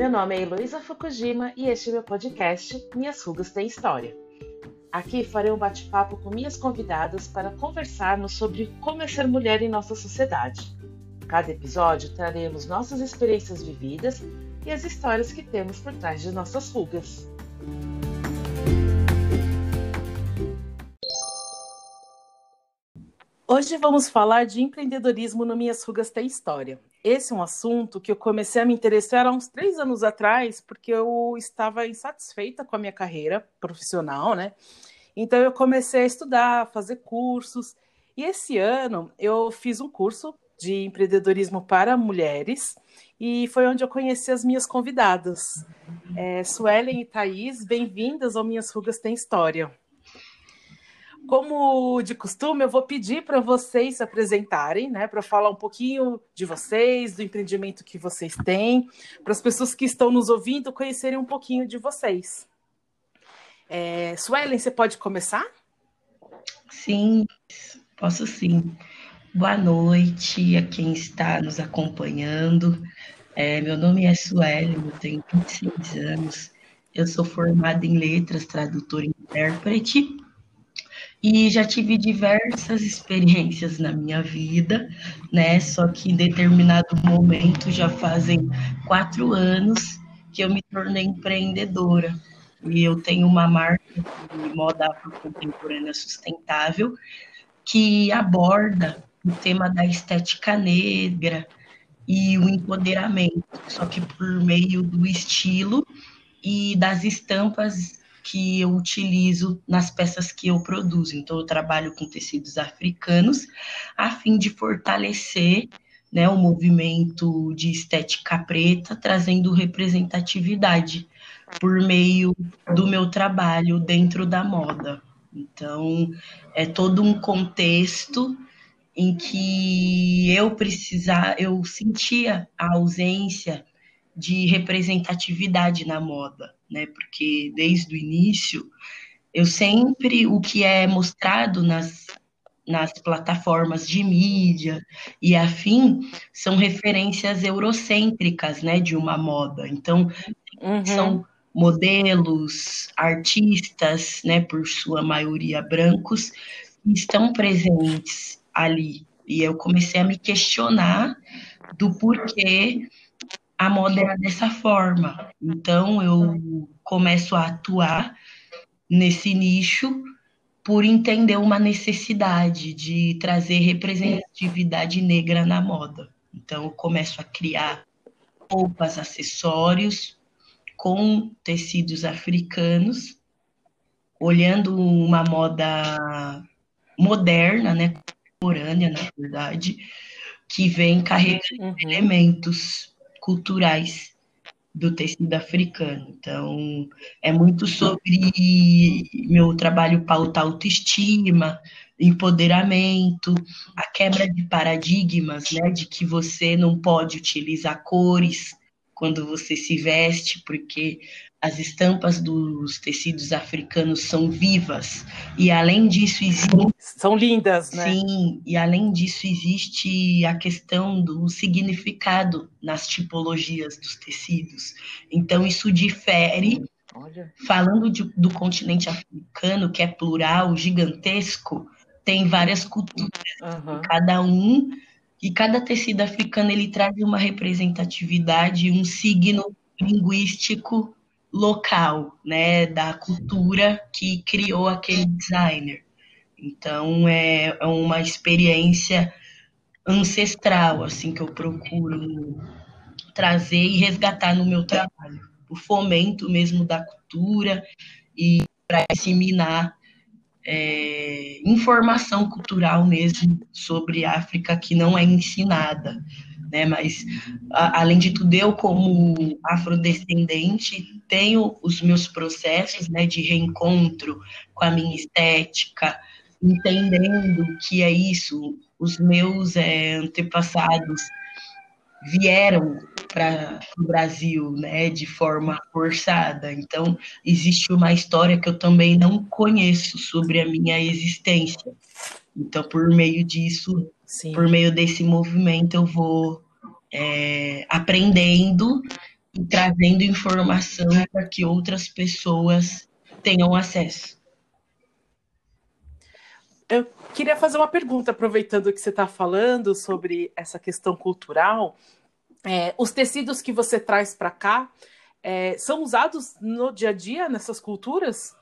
Meu nome é Heloísa Fukujima e este é meu podcast Minhas Rugas Têm História. Aqui farei um bate-papo com minhas convidadas para conversarmos sobre como é ser mulher em nossa sociedade. Cada episódio traremos nossas experiências vividas e as histórias que temos por trás de nossas rugas. Hoje vamos falar de empreendedorismo no Minhas Rugas Tem História. Esse é um assunto que eu comecei a me interessar há uns três anos atrás, porque eu estava insatisfeita com a minha carreira profissional, né? Então eu comecei a estudar, fazer cursos. E esse ano eu fiz um curso de empreendedorismo para mulheres e foi onde eu conheci as minhas convidadas. É, Suelen e Thaís, bem-vindas ao Minhas Rugas Tem História. Como de costume, eu vou pedir para vocês se apresentarem, né, para falar um pouquinho de vocês, do empreendimento que vocês têm, para as pessoas que estão nos ouvindo conhecerem um pouquinho de vocês. É, Suelen, você pode começar? Sim, posso sim. Boa noite a quem está nos acompanhando. É, meu nome é Suelen, eu tenho 26 anos. Eu sou formada em letras, tradutora e intérprete e já tive diversas experiências na minha vida, né? Só que em determinado momento, já fazem quatro anos que eu me tornei empreendedora. E eu tenho uma marca de moda contemporânea sustentável que aborda o tema da estética negra e o empoderamento, só que por meio do estilo e das estampas que eu utilizo nas peças que eu produzo. Então, eu trabalho com tecidos africanos a fim de fortalecer né, o movimento de estética preta, trazendo representatividade por meio do meu trabalho dentro da moda. Então, é todo um contexto em que eu precisar, eu sentia a ausência de representatividade na moda né? Porque desde o início eu sempre o que é mostrado nas nas plataformas de mídia e afim são referências eurocêntricas, né, de uma moda. Então, uhum. são modelos, artistas, né, por sua maioria brancos, que estão presentes ali. E eu comecei a me questionar do porquê a moda era dessa forma. Então eu começo a atuar nesse nicho por entender uma necessidade de trazer representatividade negra na moda. Então eu começo a criar roupas, acessórios com tecidos africanos, olhando uma moda moderna, né, contemporânea, na verdade, que vem carregando uhum. elementos culturais do tecido africano. Então, é muito sobre meu trabalho pautar autoestima, empoderamento, a quebra de paradigmas, né, de que você não pode utilizar cores quando você se veste, porque as estampas dos tecidos africanos são vivas e além disso existe são lindas, né? Sim, e além disso existe a questão do significado nas tipologias dos tecidos. Então isso difere Olha. Falando de, do continente africano, que é plural, gigantesco, tem várias culturas. Uhum. Cada um e cada tecido africano ele traz uma representatividade, um signo linguístico local, né, da cultura que criou aquele designer. Então é, é uma experiência ancestral, assim, que eu procuro trazer e resgatar no meu trabalho. O fomento mesmo da cultura e para disseminar é, informação cultural mesmo sobre África que não é ensinada né? Mas, a, além de tudo, eu, como afrodescendente, tenho os meus processos, né, de reencontro com a minha estética, entendendo que é isso, os meus é, antepassados vieram para o Brasil, né, de forma forçada. Então, existe uma história que eu também não conheço sobre a minha existência. Então, por meio disso, Sim. por meio desse movimento, eu vou é, aprendendo e trazendo informação para que outras pessoas tenham acesso. Eu queria fazer uma pergunta, aproveitando que você está falando sobre essa questão cultural. É, os tecidos que você traz para cá é, são usados no dia a dia nessas culturas?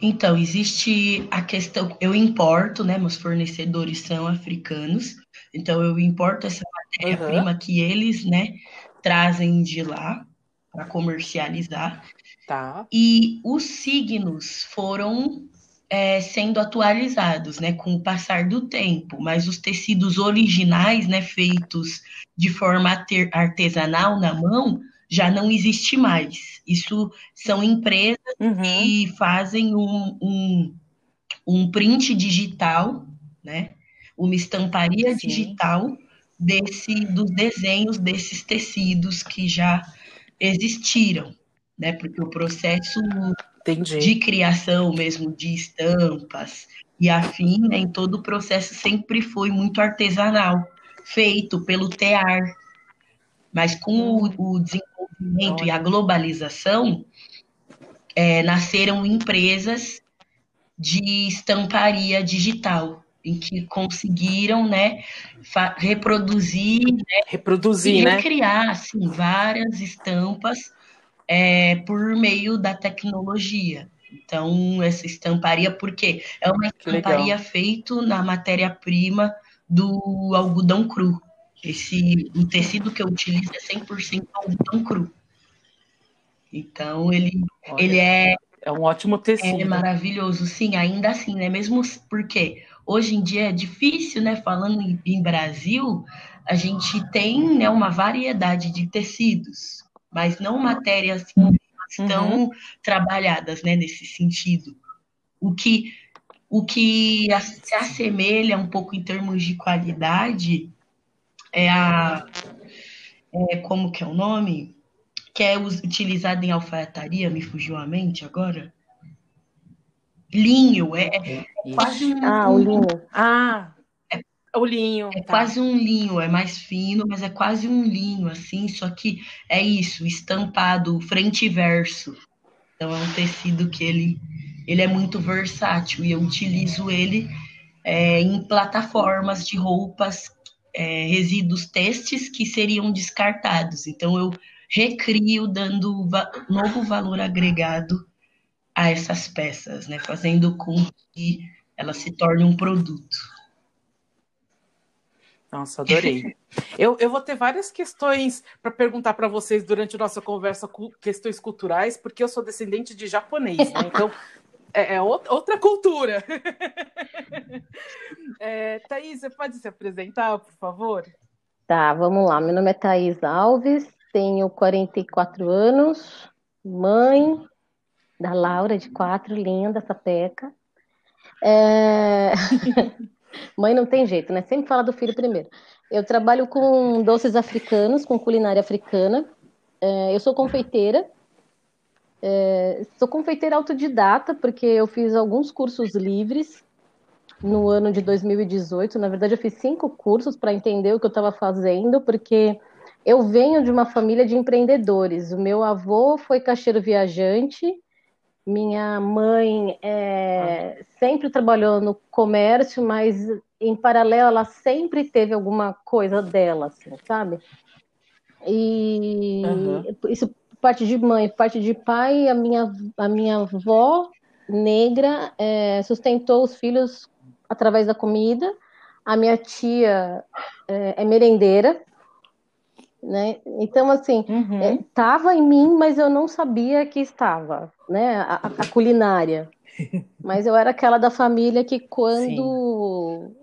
Então, existe a questão, eu importo, né? Meus fornecedores são africanos, então eu importo essa matéria-prima uhum. que eles, né, trazem de lá para comercializar. Tá. E os signos foram é, sendo atualizados, né, com o passar do tempo, mas os tecidos originais, né, feitos de forma artesanal na mão, já não existe mais. Isso são empresas uhum. que fazem um, um, um, print digital, né? Uma estamparia Sim. digital desse dos desenhos desses tecidos que já existiram, né? Porque o processo Entendi. de criação mesmo de estampas e afim, né, em todo o processo sempre foi muito artesanal, feito pelo tear. Mas com o, o desenvolvimento e a globalização, é, nasceram empresas de estamparia digital, em que conseguiram né, reproduzir, né, reproduzir, e né? criar assim, várias estampas é, por meio da tecnologia. Então, essa estamparia, porque é uma estamparia feita na matéria-prima do algodão cru. Esse, o tecido que eu utilizo é 100% algodão cru. Então, ele, Olha, ele é... É um ótimo tecido. É maravilhoso, sim, ainda assim, né? Mesmo porque hoje em dia é difícil, né? Falando em, em Brasil, a gente tem né, uma variedade de tecidos, mas não matérias tão uhum. trabalhadas, né? Nesse sentido. O que, o que se assemelha um pouco em termos de qualidade é a é, como que é o nome? Que é utilizado em alfaiataria, me fugiu a mente agora. Linho, é, é, quase um. Ah, o linho. Ah, é, o linho. É tá. quase um linho, é mais fino, mas é quase um linho, assim, só que é isso, estampado frente e verso. Então é um tecido que ele, ele é muito versátil e eu utilizo ele é, em plataformas de roupas é, resíduos testes que seriam descartados. Então, eu recrio dando va novo valor agregado a essas peças, né? fazendo com que ela se torne um produto. Nossa, adorei. eu, eu vou ter várias questões para perguntar para vocês durante a nossa conversa, questões culturais, porque eu sou descendente de japonês, né? Então, é, é outra cultura. é, Thaís, você pode se apresentar, por favor? Tá, vamos lá. Meu nome é Thaís Alves, tenho 44 anos, mãe da Laura, de quatro, linda, sapeca. É... mãe não tem jeito, né? Sempre fala do filho primeiro. Eu trabalho com doces africanos, com culinária africana. É, eu sou confeiteira, é, sou confeiteira autodidata, porque eu fiz alguns cursos livres no ano de 2018. Na verdade, eu fiz cinco cursos para entender o que eu estava fazendo, porque eu venho de uma família de empreendedores. O meu avô foi caixeiro viajante, minha mãe é, sempre trabalhou no comércio, mas em paralelo ela sempre teve alguma coisa dela, assim, sabe? E uhum. isso parte de mãe, parte de pai, a minha, a minha avó negra é, sustentou os filhos através da comida. A minha tia é, é merendeira, né? Então, assim, estava uhum. é, em mim, mas eu não sabia que estava, né? A, a culinária. Mas eu era aquela da família que quando. Sim.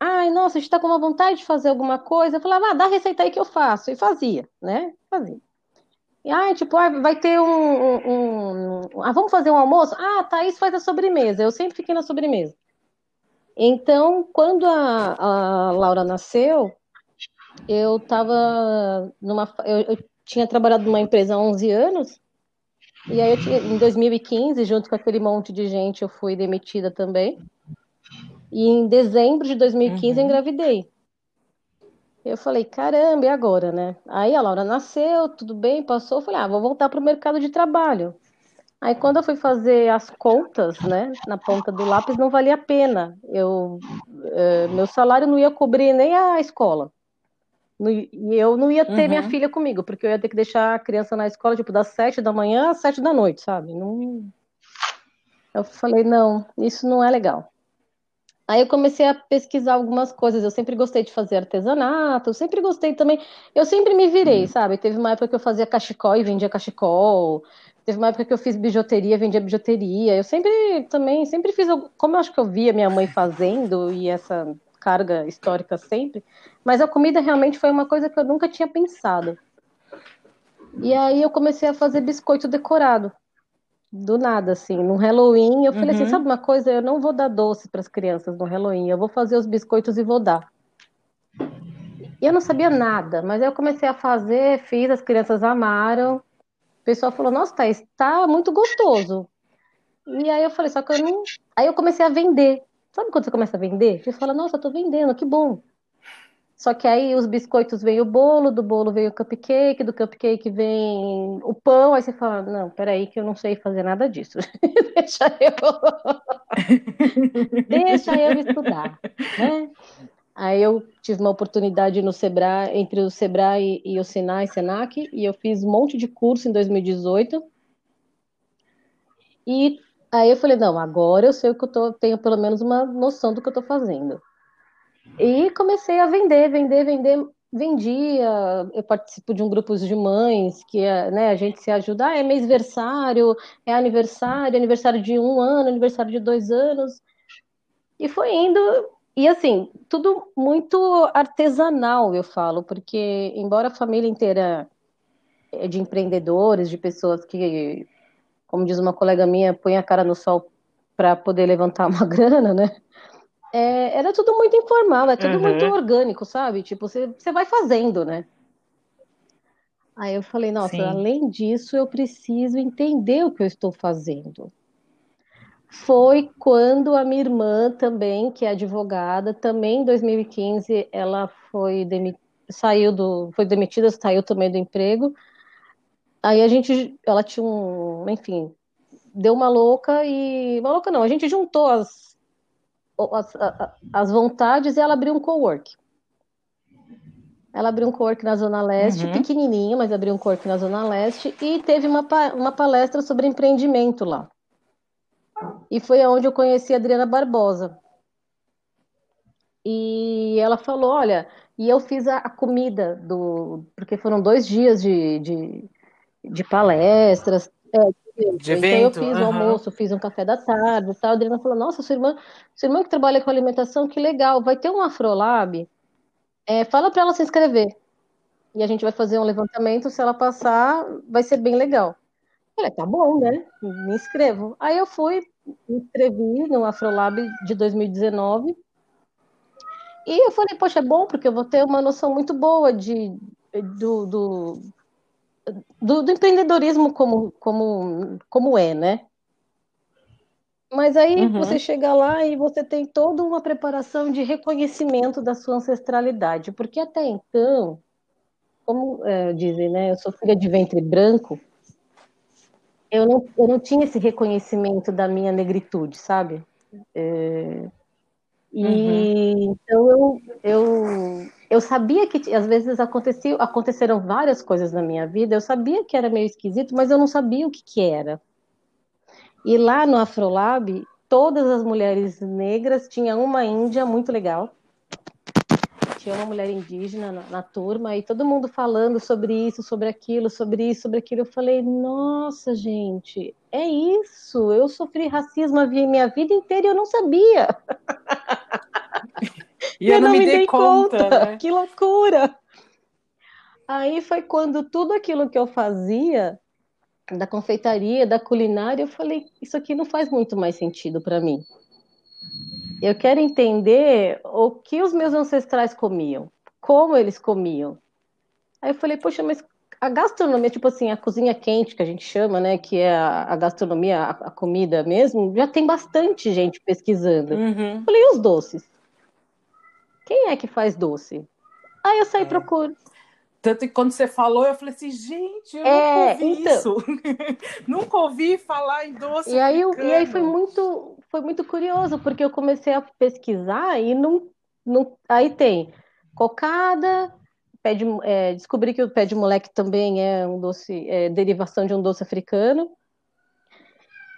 Ai, nossa, a gente está com uma vontade de fazer alguma coisa. Eu falava, ah, dá a receita aí que eu faço. E fazia, né? Fazia. E, ah, tipo, ah, vai ter um, um, um, Ah, vamos fazer um almoço? Ah, Thaís faz a sobremesa. Eu sempre fiquei na sobremesa. Então, quando a, a Laura nasceu, eu estava numa. Eu, eu, tinha trabalhado numa empresa há 11 anos, e aí tinha, em 2015, junto com aquele monte de gente, eu fui demitida também. E em dezembro de 2015 uhum. eu engravidei. Eu falei, caramba, e agora, né? Aí a Laura nasceu, tudo bem, passou. Eu falei, ah, vou voltar para o mercado de trabalho. Aí quando eu fui fazer as contas, né, na ponta do lápis, não valia a pena. Eu, é, meu salário não ia cobrir nem a escola. E eu não ia ter uhum. minha filha comigo, porque eu ia ter que deixar a criança na escola, tipo, das sete da manhã às sete da noite, sabe? Não... Eu falei, não, isso não é legal. Aí eu comecei a pesquisar algumas coisas. Eu sempre gostei de fazer artesanato, eu sempre gostei também. Eu sempre me virei, uhum. sabe? Teve uma época que eu fazia cachecol e vendia cachecol. Teve uma época que eu fiz bijuteria, vendia bijuteria. Eu sempre também, sempre fiz, como eu acho que eu via minha mãe fazendo e essa carga histórica sempre, mas a comida realmente foi uma coisa que eu nunca tinha pensado. E aí eu comecei a fazer biscoito decorado do nada, assim, no Halloween, eu falei assim, uhum. assim, sabe uma coisa, eu não vou dar doce para as crianças no Halloween, eu vou fazer os biscoitos e vou dar. E eu não sabia nada, mas aí eu comecei a fazer, fiz, as crianças amaram. O pessoal falou, nossa, Thaís, tá muito gostoso. E aí eu falei, só que eu não. Aí eu comecei a vender. Sabe quando você começa a vender? Você fala, nossa, eu tô vendendo, que bom. Só que aí os biscoitos vem o bolo, do bolo vem o cupcake, do cupcake vem o pão, aí você fala, não, peraí que eu não sei fazer nada disso. Deixa eu. Deixa eu estudar. Né? Aí eu tive uma oportunidade no Sebrae, entre o Sebrae e o Sinai Senac, e eu fiz um monte de curso em 2018. E aí eu falei, não, agora eu sei o que eu tô, tenho pelo menos uma noção do que eu tô fazendo. E comecei a vender, vender, vender. Vendia, eu participo de um grupo de mães que né, a gente se ajuda. Ah, é mêsversário, é aniversário, aniversário de um ano, aniversário de dois anos. E foi indo, e assim, tudo muito artesanal, eu falo, porque embora a família inteira é de empreendedores, de pessoas que, como diz uma colega minha, põe a cara no sol para poder levantar uma grana, né? É, era tudo muito informal, é tudo uhum. muito orgânico, sabe? Tipo, você, você vai fazendo, né? Aí eu falei, nossa, Sim. além disso, eu preciso entender o que eu estou fazendo. Foi quando a minha irmã também, que é advogada, também em 2015, ela foi saiu do, foi demitida, saiu também do emprego. Aí a gente, ela tinha um, enfim, deu uma louca e, uma louca não, a gente juntou as as, as vontades e ela abriu um co-work. Ela abriu um co-work na Zona Leste, uhum. pequenininho, mas abriu um co-work na Zona Leste e teve uma, uma palestra sobre empreendimento lá. E foi aonde eu conheci a Adriana Barbosa. E ela falou, olha, e eu fiz a, a comida do, porque foram dois dias de, de, de palestras, é, de então evento, eu fiz uhum. o almoço, fiz um café da tarde e tal. A Adriana falou: Nossa, sua irmã, sua irmã que trabalha com alimentação, que legal, vai ter um Afrolab. É, fala para ela se inscrever. E a gente vai fazer um levantamento. Se ela passar, vai ser bem legal. Eu falei: Tá bom, né? Me inscrevo. Aí eu fui, me inscrevi no Afrolab de 2019. E eu falei: Poxa, é bom, porque eu vou ter uma noção muito boa de, do, do do, do, empreendedorismo como, como, como é, né? Mas aí uhum. você chega lá e você tem toda uma preparação de reconhecimento da sua ancestralidade, porque até então, como é, dizem, né, eu sou filha de ventre branco, eu não, eu não tinha esse reconhecimento da minha negritude, sabe? É, e uhum. então eu, eu eu sabia que às vezes aconteciam, aconteceram várias coisas na minha vida, eu sabia que era meio esquisito, mas eu não sabia o que, que era. E lá no Afrolab, todas as mulheres negras, tinha uma índia muito legal, tinha uma mulher indígena na, na, turma, e todo mundo falando sobre isso, sobre aquilo, sobre isso, sobre aquilo. Eu falei, nossa, gente, é isso. Eu sofri racismo a minha vida inteira e eu não sabia. E eu, eu não, me dei, dei conta. conta. Né? Que loucura! Aí foi quando tudo aquilo que eu fazia, da confeitaria, da culinária, eu falei: isso aqui não faz muito mais sentido para mim. Eu quero entender o que os meus ancestrais comiam, como eles comiam. Aí eu falei: poxa, mas a gastronomia, tipo assim, a cozinha quente que a gente chama, né, que é a, a gastronomia, a, a, comida mesmo, já tem bastante gente pesquisando. Uhum. Falei, e os doces? Quem é que faz doce? Aí eu saí é. procuro. Tanto que quando você falou, eu falei assim, gente, eu é, nunca ouvi então... isso. nunca ouvi falar em doce. E aí, eu, e aí foi muito, foi muito curioso, porque eu comecei a pesquisar e não, não aí tem cocada, pé de, é, descobri que o pé de moleque também é um doce, é, derivação de um doce africano.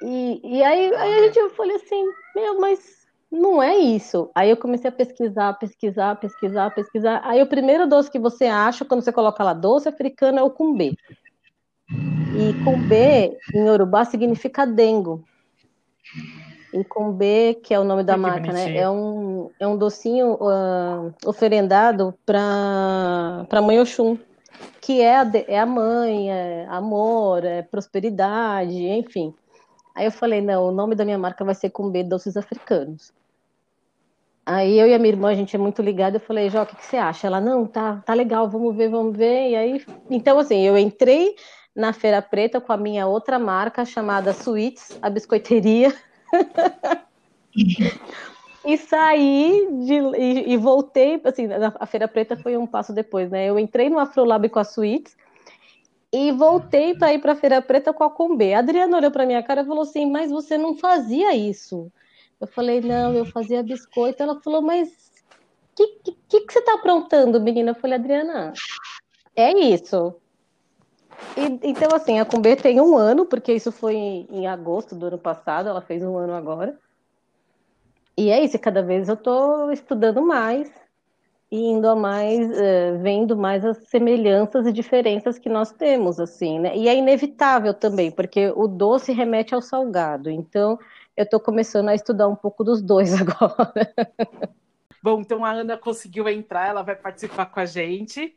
E, e aí, aí a gente, eu falei assim, meu, mas não é isso. Aí eu comecei a pesquisar, pesquisar, pesquisar, pesquisar. Aí o primeiro doce que você acha, quando você coloca lá doce africano, é o cumbê. E cumbê, em Urubá, significa dengo. E cumbê, que é o nome da que marca, né? É um, é um docinho uh, oferendado para Mãe Oxum, que é a, é a mãe, é amor, é prosperidade, enfim. Aí eu falei, não, o nome da minha marca vai ser Cumbê Doces Africanos. Aí eu e a minha irmã, a gente é muito ligada, eu falei, Jó, o que, que, você acha? Ela, não, tá, tá legal, vamos ver, vamos ver. E aí, então assim, eu entrei na Feira Preta com a minha outra marca chamada Sweets, a biscoiteria. e saí de, e, e, voltei, assim, a Feira Preta foi um passo depois, né? Eu entrei no Afrolab com a Sweets e voltei para ir para a Feira Preta com a Combe. A Adriana olhou para minha cara e falou assim: "Mas você não fazia isso?" Eu falei, não, eu fazia biscoito. Ela falou, mas o que, que, que, você está aprontando, menina? Eu falei, Adriana, é isso. E, então, assim, a Cumbê tem um ano, porque isso foi em, em, agosto do ano passado, ela fez um ano agora. E é isso, cada vez eu estou estudando mais e indo a mais, uh, vendo mais as semelhanças e diferenças que nós temos, assim, né? E é inevitável também, porque o doce remete ao salgado. Então, eu estou começando a estudar um pouco dos dois agora. Bom, então a Ana conseguiu entrar, ela vai participar com a gente.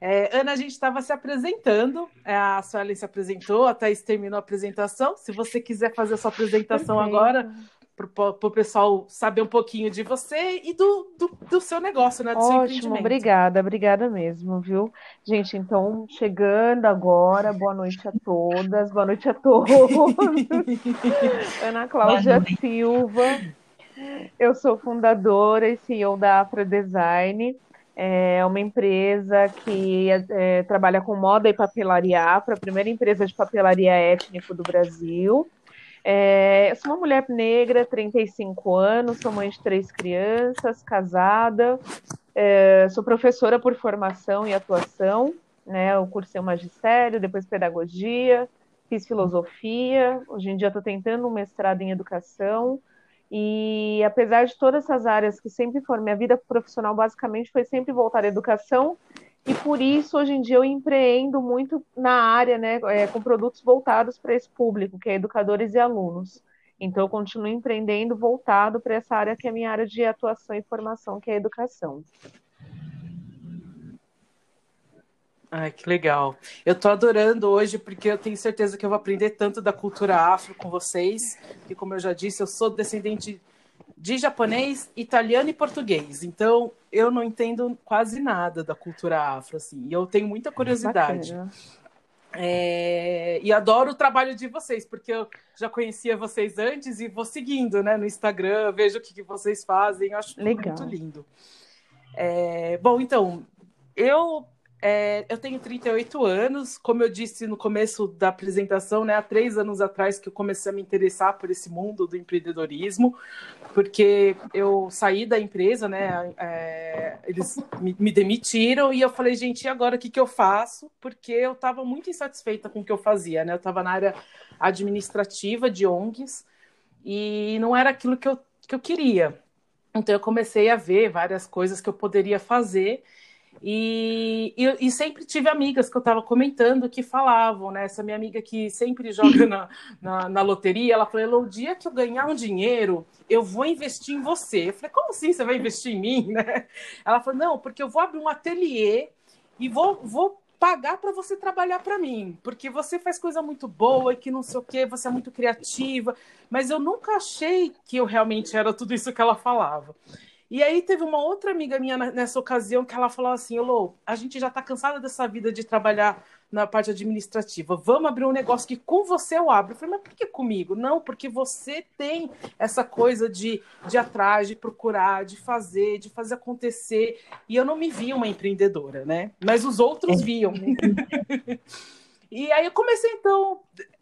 É, Ana, a gente estava se apresentando, é, a Suelen se apresentou, a Thaís terminou a apresentação. Se você quiser fazer a sua apresentação Perfeito. agora, para o pessoal saber um pouquinho de você e do, do, do seu negócio, né? Do Ótimo, obrigada, obrigada mesmo, viu? Gente, então, chegando agora, boa noite a todas, boa noite a todos. Ana Cláudia Silva, eu sou fundadora e CEO da Afro Design. É uma empresa que é, trabalha com moda e papelaria afro, a primeira empresa de papelaria étnico do Brasil. É, eu sou uma mulher negra, 35 anos, sou mãe de três crianças, casada, é, sou professora por formação e atuação, né? Eu cursei o magistério, depois pedagogia, fiz filosofia, hoje em dia estou tentando um mestrado em educação, e apesar de todas essas áreas que sempre foram, minha vida profissional basicamente foi sempre voltar à educação, e por isso hoje em dia eu empreendo muito na área, né, é, com produtos voltados para esse público, que é educadores e alunos. Então eu continuo empreendendo voltado para essa área que é a minha área de atuação e formação, que é a educação. Ai, que legal. Eu tô adorando hoje porque eu tenho certeza que eu vou aprender tanto da cultura afro com vocês, e como eu já disse, eu sou descendente de japonês, italiano e português. Então, eu não entendo quase nada da cultura afro, assim. E eu tenho muita curiosidade. É... E adoro o trabalho de vocês, porque eu já conhecia vocês antes e vou seguindo, né, no Instagram, vejo o que, que vocês fazem, acho Legal. muito lindo. É... Bom, então, eu é, eu tenho 38 anos, como eu disse no começo da apresentação, né, há três anos atrás que eu comecei a me interessar por esse mundo do empreendedorismo, porque eu saí da empresa, né, é, eles me, me, demitiram e eu falei, gente, e agora o que, que eu faço? Porque eu estava muito insatisfeita com o que eu fazia, né, eu estava na área administrativa de ONGs e não era aquilo que eu, que eu queria. Então eu comecei a ver várias coisas que eu poderia fazer e, e, e, sempre tive amigas que eu estava comentando que falavam, né? Essa minha amiga que sempre joga na, na, na loteria, ela falou: o dia que eu ganhar um dinheiro, eu vou investir em você. Eu falei: como assim você vai investir em mim, né? Ela falou: não, porque eu vou abrir um ateliê e vou, vou pagar para você trabalhar para mim, porque você faz coisa muito boa e que não sei o que, você é muito criativa, mas eu nunca achei que eu realmente era tudo isso que ela falava. E aí teve uma outra amiga minha nessa ocasião que ela falou assim, Lô, a gente já está cansada dessa vida de trabalhar na parte administrativa. Vamos abrir um negócio que com você eu abro. Eu falei, mas por que comigo? Não, porque você tem essa coisa de, de atrás, de procurar, de fazer, de fazer acontecer. E eu não me via uma empreendedora, né? Mas os outros viam. e aí eu comecei, então,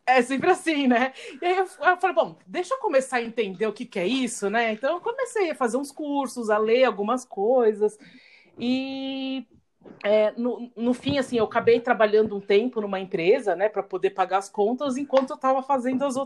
é sempre assim, né? E aí eu, eu, falei, bom, deixa eu começar a entender o que, que é isso, né? Então eu comecei a fazer uns cursos, a ler algumas coisas. E é, no, no fim, assim, eu acabei trabalhando um tempo numa empresa, né, para poder pagar as contas, enquanto eu estava fazendo as,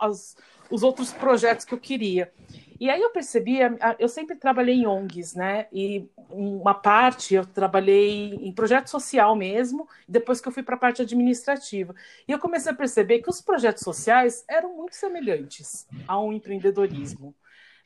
as, os outros projetos que eu queria. E aí eu percebi, eu sempre trabalhei em ONGs, né? E uma parte eu trabalhei em projeto social mesmo, depois que eu fui para a parte administrativa. E eu comecei a perceber que os projetos sociais eram muito semelhantes a um empreendedorismo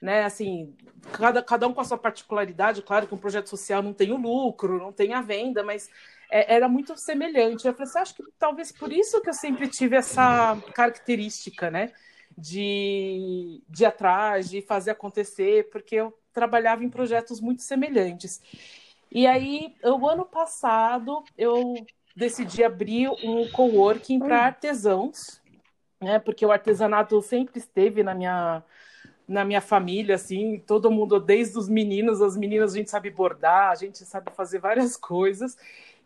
né? Assim, cada, cada um com a sua particularidade. Claro que um projeto social não tem o lucro, não tem a venda, mas é, era muito semelhante. Eu falei assim, acho que talvez por isso que eu sempre tive essa característica, né? De, de ir atrás, de fazer acontecer, porque eu trabalhava em projetos muito semelhantes. E aí, o ano passado, eu decidi abrir um coworking para hum. artesãos, né? Porque o artesanato sempre esteve na minha na minha família, assim, todo mundo, desde os meninos, as meninas, a gente sabe bordar, a gente sabe fazer várias coisas.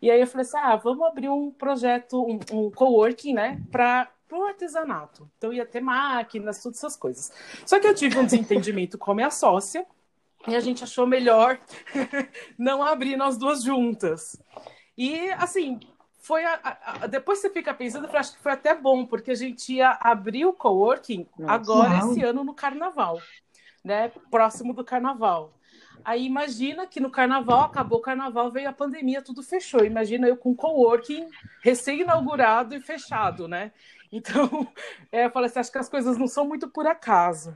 E aí eu falei assim: ah, vamos abrir um projeto, um, um coworking, né, para o artesanato. Então ia ter máquinas, todas essas coisas. Só que eu tive um desentendimento com a minha sócia e a gente achou melhor não abrir nós duas juntas. E assim, foi a, a, depois você fica pensando, eu acho que foi até bom, porque a gente ia abrir o coworking agora uau. esse ano no carnaval, né? Próximo do carnaval. Aí imagina que no carnaval, acabou o carnaval, veio a pandemia, tudo fechou. Imagina eu com coworking recém-inaugurado e fechado, né? Então, é, eu falei assim, acho que as coisas não são muito por acaso.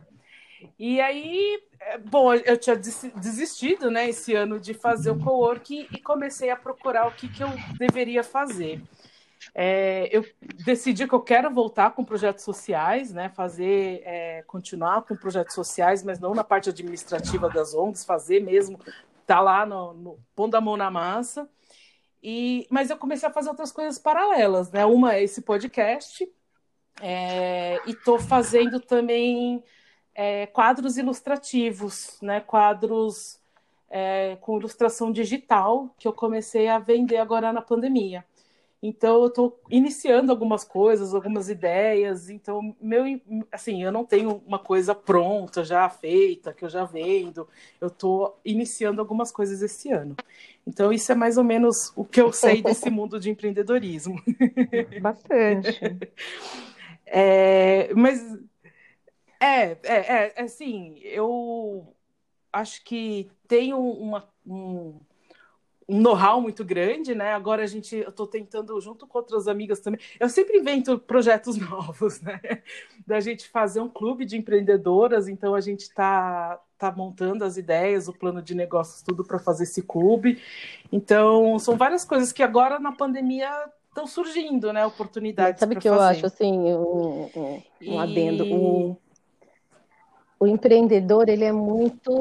E aí, é, bom, eu tinha desistido, né, esse ano de fazer o co-work e comecei a procurar o que, que eu deveria fazer. É, eu decidi que eu quero voltar com projetos sociais, né, fazer, é, continuar com projetos sociais, mas não na parte administrativa das ONGs, fazer mesmo, tá lá no, no pondo a mão na massa. E, mas eu comecei a fazer outras coisas paralelas, né? Uma é esse podcast, é, e estou fazendo também é, quadros ilustrativos, né? Quadros é, com ilustração digital que eu comecei a vender agora na pandemia. Então eu estou iniciando algumas coisas, algumas ideias. Então meu, assim, eu não tenho uma coisa pronta já feita que eu já vendo. Eu estou iniciando algumas coisas esse ano. Então isso é mais ou menos o que eu sei desse mundo de empreendedorismo. Bastante. É, mas é, é, é, assim, eu acho que tem uma, um, um know-how muito grande, né? Agora a gente, eu estou tentando, junto com outras amigas também, eu sempre invento projetos novos, né? Da gente fazer um clube de empreendedoras, então a gente está tá montando as ideias, o plano de negócios, tudo para fazer esse clube. Então, são várias coisas que agora na pandemia estão surgindo, né? Oportunidades. Sabe o que fazer. eu acho assim, um, um, um e... adendo. Um o empreendedor, ele é muito.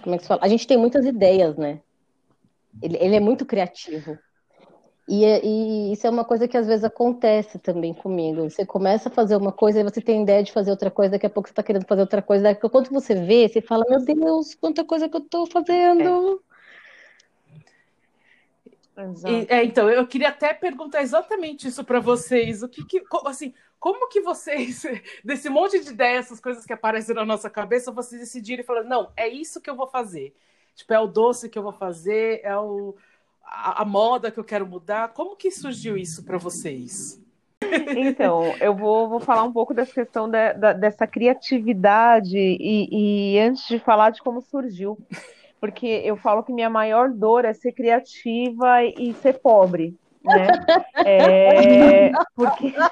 Como é que se fala? A gente tem muitas ideias, né? Ele, ele é muito criativo. E, e, isso é uma coisa que às vezes acontece também comigo. Você começa a fazer uma coisa e você tem ideia de fazer outra coisa, daqui a pouco você está querendo fazer outra coisa. Daqui a pouco quando você vê, você fala: Meu Deus, quanta coisa que eu estou fazendo. É. E, é, então, eu queria até perguntar exatamente isso para vocês. O que, que assim, como que vocês, desse monte de ideias, essas coisas que aparecem na nossa cabeça, vocês decidiram e falaram, não, é isso que eu vou fazer. Tipo, é o doce que eu vou fazer, é o, a, a moda que eu quero mudar. Como que surgiu isso para vocês? Então, eu vou, vou falar um pouco dessa questão da, da, dessa criatividade e, e antes de falar de como surgiu, porque eu falo que minha maior dor é ser criativa e ser pobre né? É, porque...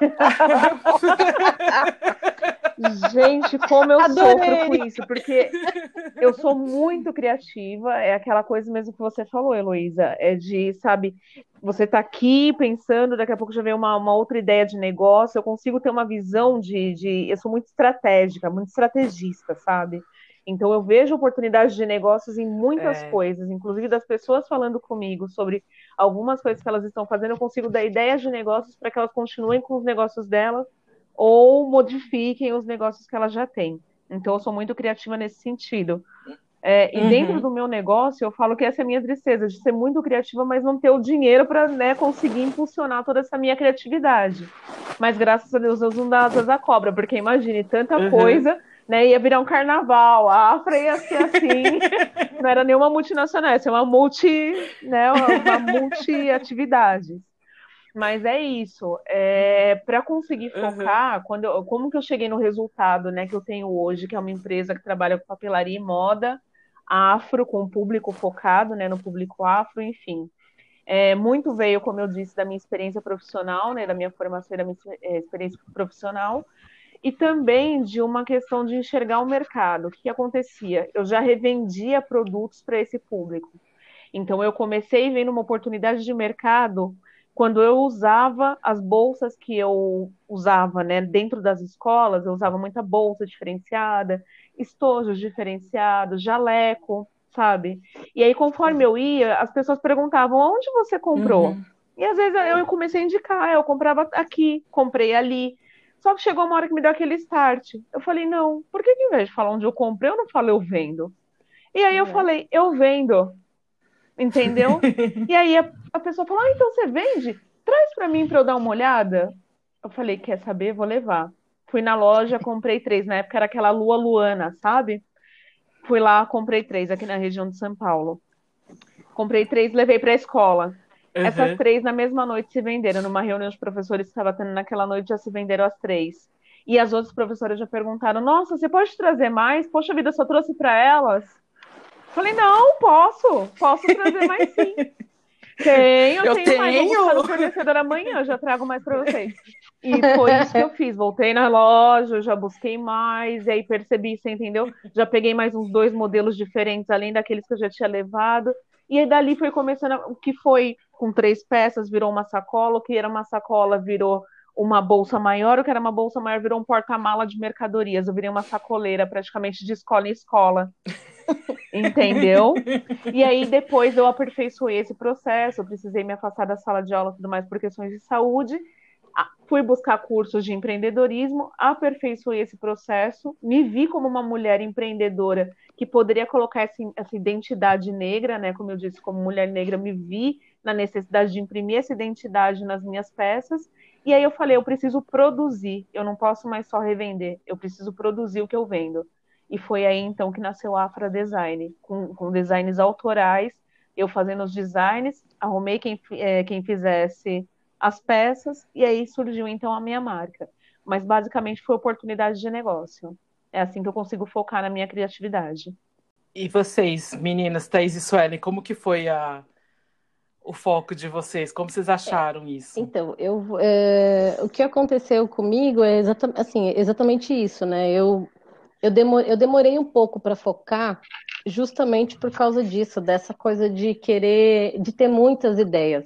Gente, como eu Adorei. sofro com isso, porque eu sou muito criativa, é aquela coisa mesmo que você falou, Heloísa, é de, sabe, você tá aqui pensando, daqui a pouco já vem uma, uma outra ideia de negócio, eu consigo ter uma visão de, de. Eu sou muito estratégica, muito estrategista, sabe? Então eu vejo oportunidades de negócios em muitas é. coisas, inclusive das pessoas falando comigo sobre algumas coisas que elas estão fazendo, eu consigo dar ideias de negócios para que elas continuem com os negócios delas ou modifiquem os negócios que elas já têm. Então eu sou muito criativa nesse sentido. É, e uhum. dentro do meu negócio, eu falo que essa é a minha tristeza, de ser muito criativa, mas não ter o dinheiro para né, conseguir impulsionar toda essa minha criatividade. Mas graças a Deus, Deus não dá asas à cobra, porque imagine tanta uhum. coisa né? Ia virar um carnaval, a Afra ia ser assim, não era nenhuma multinacional, ia ser uma multi, né? Uma multi-atividades. Mas é isso. É, para conseguir focar, uhum. quando eu, como que eu cheguei no resultado né, que eu tenho hoje, que é uma empresa que trabalha com papelaria e moda, afro, com público focado né, no público afro, enfim. É, muito veio, como eu disse, da minha experiência profissional, né, da minha formação e da minha é, experiência profissional, e também de uma questão de enxergar o mercado. O que, que acontecia? Eu já revendia produtos para esse público. Então, eu comecei vendo uma oportunidade de mercado quando eu usava as bolsas que eu usava né, dentro das escolas, eu usava muita bolsa diferenciada, estojos diferenciados, jaleco, sabe? E aí, conforme eu ia, as pessoas perguntavam: onde você comprou? Uhum. E às vezes eu comecei a indicar, eu comprava aqui, comprei ali. Só que chegou uma hora que me deu aquele start. Eu falei, não, por que, que em vez de falar onde eu comprei, eu não falo eu vendo? E aí eu é. falei, eu vendo. Entendeu? e aí a, a, pessoa falou, ah, então você vende? Traz para mim para eu dar uma olhada. Eu falei, quer saber? Vou levar. Fui na loja, comprei três. Na época era aquela lua luana, sabe? Fui lá, comprei três aqui na região de São Paulo. Comprei três, levei para a escola. Uhum. Essas três na mesma noite se venderam. Numa reunião de professores que estava tendo naquela noite, já se venderam as três. E as outras professoras já perguntaram: Nossa, você pode trazer mais? Poxa vida, só trouxe para elas. Falei: Não, posso, posso trazer mais sim. Tenho, eu tenho, tenho mais. Vou buscar no fornecedor amanhã, já trago mais para vocês. E foi isso que eu fiz. Voltei na loja, já busquei mais, e aí percebi, você entendeu? Já peguei mais uns dois modelos diferentes, além daqueles que eu já tinha levado. E aí dali foi começando o que foi com três peças, virou uma sacola, o que era uma sacola virou uma bolsa maior, o que era uma bolsa maior virou um porta-mala de mercadorias. Eu virei uma sacoleira praticamente de escola em escola. Entendeu? E aí depois eu aperfeiçoei esse processo, eu precisei me afastar da sala de aula e tudo mais por questões de saúde. Fui buscar cursos de empreendedorismo, aperfeiçoei esse processo, me vi como uma mulher empreendedora que poderia colocar essa, essa identidade negra, né? Como eu disse, como mulher negra, me vi na necessidade de imprimir essa identidade nas minhas peças. E aí eu falei, eu preciso produzir, eu não posso mais só revender, eu preciso produzir o que eu vendo. E foi aí então que nasceu a Afra Design, com, com designs autorais, eu fazendo os designs, arrumei quem, é, quem fizesse as peças, e aí surgiu então a minha marca. Mas basicamente foi oportunidade de negócio. É assim que eu consigo focar na minha criatividade. E vocês, meninas, Thaís e Suelen, como que foi a, o foco de vocês? Como vocês acharam isso? Então, eu, é, o que aconteceu comigo é exatamente, assim, exatamente isso, né? Eu, eu, eu demorei um pouco para focar justamente por causa disso, dessa coisa de querer, de ter muitas ideias.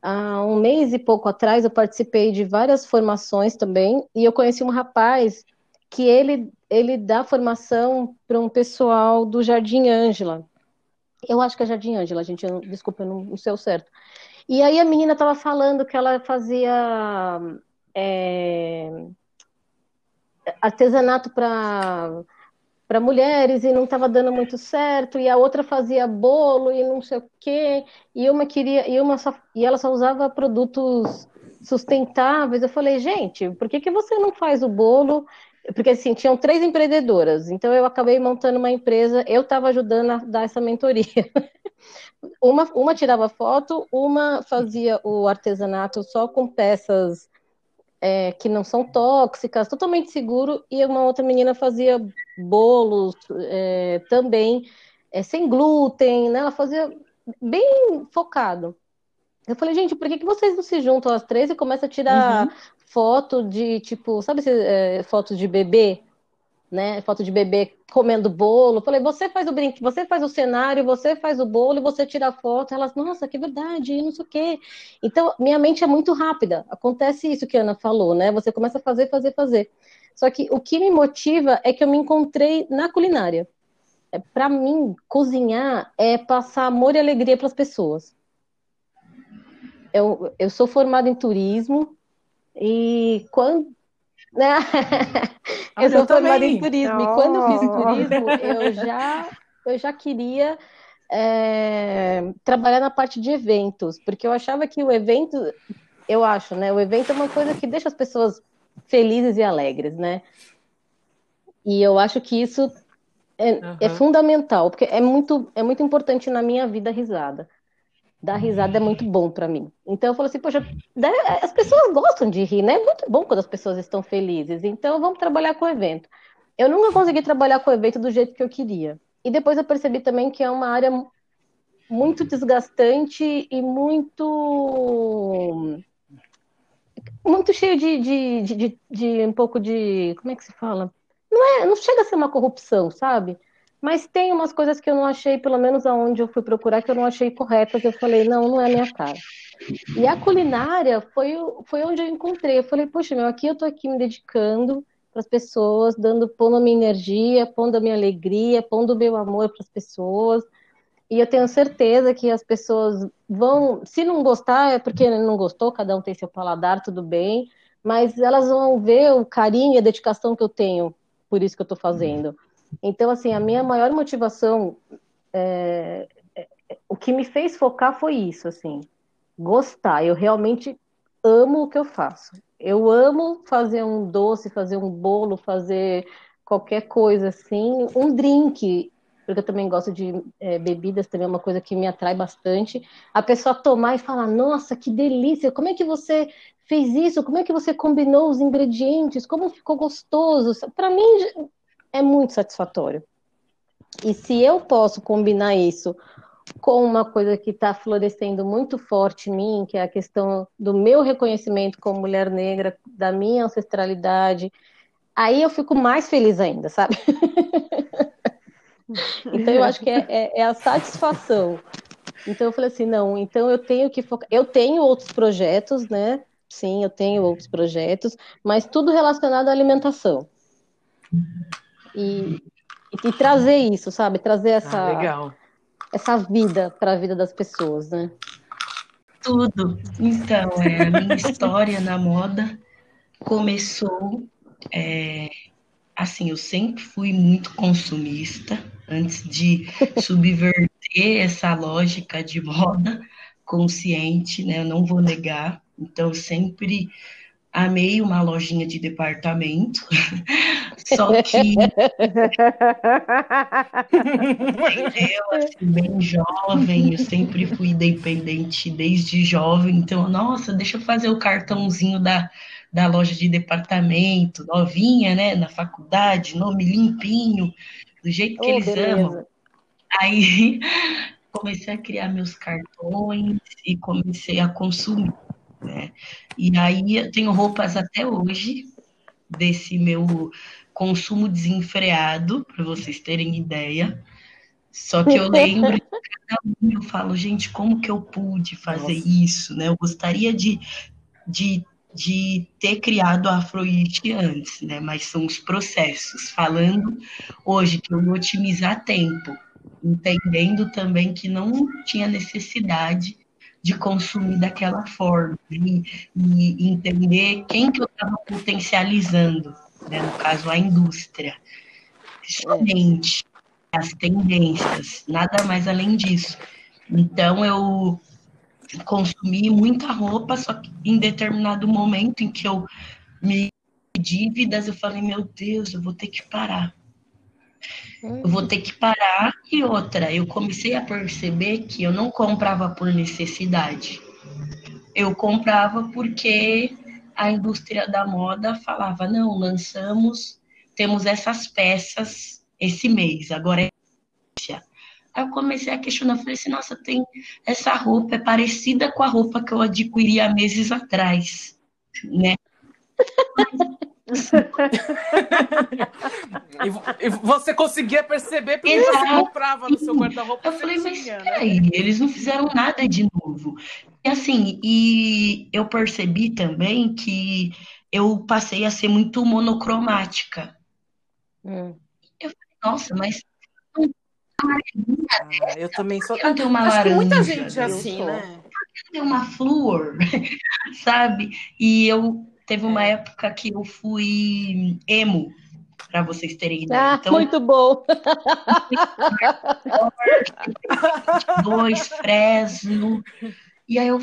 Há um mês e pouco atrás eu participei de várias formações também e eu conheci um rapaz que ele, ele dá formação para um pessoal do Jardim Ângela, eu acho que é Jardim Ângela, gente, desculpa, eu não, não sei o certo. E aí a menina estava falando que ela fazia é, artesanato para para mulheres e não estava dando muito certo, e a outra fazia bolo e não sei o quê, e uma queria, e uma só, e ela só usava produtos sustentáveis. Eu falei, gente, por que, que você não faz o bolo porque assim, tinham três empreendedoras, então eu acabei montando uma empresa, eu estava ajudando a dar essa mentoria. uma, uma tirava foto, uma fazia o artesanato só com peças é, que não são tóxicas, totalmente seguro, e uma outra menina fazia bolos é, também é, sem glúten, né? Ela fazia bem focado. Eu falei, gente, por que, que vocês não se juntam às três e começam a tirar uhum foto de, tipo, sabe é, foto de bebê? Né? Foto de bebê comendo bolo. Falei, você faz o brinque, você faz o cenário, você faz o bolo, você tira a foto. Elas, nossa, que verdade, não sei o quê. Então, minha mente é muito rápida. Acontece isso que a Ana falou, né? Você começa a fazer, fazer, fazer. Só que o que me motiva é que eu me encontrei na culinária. É, para mim, cozinhar é passar amor e alegria para as pessoas. Eu, eu sou formada em turismo e quando. Né? eu sou formada em turismo oh. e quando eu fiz turismo, eu já, eu já queria é, trabalhar na parte de eventos, porque eu achava que o evento, eu acho, né? O evento é uma coisa que deixa as pessoas felizes e alegres, né? E eu acho que isso é, uhum. é fundamental, porque é muito, é muito importante na minha vida a risada. Dar risada é muito bom para mim. Então eu falo assim, poxa, as pessoas gostam de rir, né? É muito bom quando as pessoas estão felizes. Então vamos trabalhar com o evento. Eu nunca consegui trabalhar com o evento do jeito que eu queria. E depois eu percebi também que é uma área muito desgastante e muito muito cheio de, de, de, de, de um pouco de como é que se fala? Não é, não chega a ser uma corrupção, sabe? Mas tem umas coisas que eu não achei, pelo menos aonde eu fui procurar, que eu não achei corretas. Eu falei, não, não é a minha cara. E a culinária foi, foi onde eu encontrei. Eu falei, poxa, meu, aqui eu tô aqui me dedicando para as pessoas, dando, pondo a minha energia, pondo a minha alegria, pondo o meu amor para as pessoas. E eu tenho certeza que as pessoas vão, se não gostar, é porque não gostou, cada um tem seu paladar, tudo bem, mas elas vão ver o carinho e a dedicação que eu tenho por isso que eu estou fazendo. Então, assim, a minha maior motivação, é, é, o que me fez focar foi isso, assim, gostar. Eu realmente amo o que eu faço. Eu amo fazer um doce, fazer um bolo, fazer qualquer coisa assim, um drink, porque eu também gosto de é, bebidas, também é uma coisa que me atrai bastante. A pessoa tomar e falar: Nossa, que delícia! Como é que você fez isso? Como é que você combinou os ingredientes? Como ficou gostoso? Para mim é muito satisfatório. E se eu posso combinar isso com uma coisa que está florescendo muito forte em mim, que é a questão do meu reconhecimento como mulher negra, da minha ancestralidade, aí eu fico mais feliz ainda, sabe? então eu acho que é, é, é, a satisfação. Então eu falei assim, não, então eu tenho que focar. Eu tenho outros projetos, né? Sim, eu tenho outros projetos, mas tudo relacionado à alimentação. E, e, e trazer isso, sabe? Trazer essa. Ah, legal essa vida para a vida das pessoas, né? Tudo. Então, é, a minha história na moda começou é, assim, eu sempre fui muito consumista antes de subverter essa lógica de moda consciente, né? Eu não vou negar. Então, eu sempre amei uma lojinha de departamento, só que eu, assim, bem jovem, eu sempre fui independente desde jovem, então, nossa, deixa eu fazer o cartãozinho da, da loja de departamento, novinha, né, na faculdade, nome limpinho, do jeito que oh, eles beleza. amam. Aí comecei a criar meus cartões e comecei a consumir. Né? E aí eu tenho roupas até hoje desse meu consumo desenfreado, para vocês terem ideia. Só que eu lembro um, eu falo, gente, como que eu pude fazer Nossa. isso, né? Eu gostaria de, de, de ter criado a Afroite antes, né? Mas são os processos. Falando hoje que eu vou otimizar tempo, entendendo também que não tinha necessidade de consumir daquela forma e, e entender quem que eu estava potencializando, né? no caso a indústria, somente as tendências, nada mais além disso. Então eu consumi muita roupa, só que em determinado momento em que eu me dívidas, eu falei, meu Deus, eu vou ter que parar. Eu vou ter que parar. E outra, eu comecei a perceber que eu não comprava por necessidade. Eu comprava porque a indústria da moda falava: não, lançamos, temos essas peças esse mês, agora é. Aí eu comecei a questionar, falei assim, nossa, tem essa roupa, é parecida com a roupa que eu adquiri há meses atrás, né? e, você conseguia perceber porque Exato. você comprava no seu guarda-roupa. Eu falei, mas né? peraí, eles não fizeram nada de novo. E assim, e eu percebi também que eu passei a ser muito monocromática. Hum. Eu falei, nossa, mas Ah, eu também sou. eu tenho uma Acho que muita laranja, gente assim, sou. né? tem uma flúor, sabe? E eu teve uma É. época que eu fui emo, para vocês terem ideia. Ah, Então, muito bom. dois, Fresno. E aí eu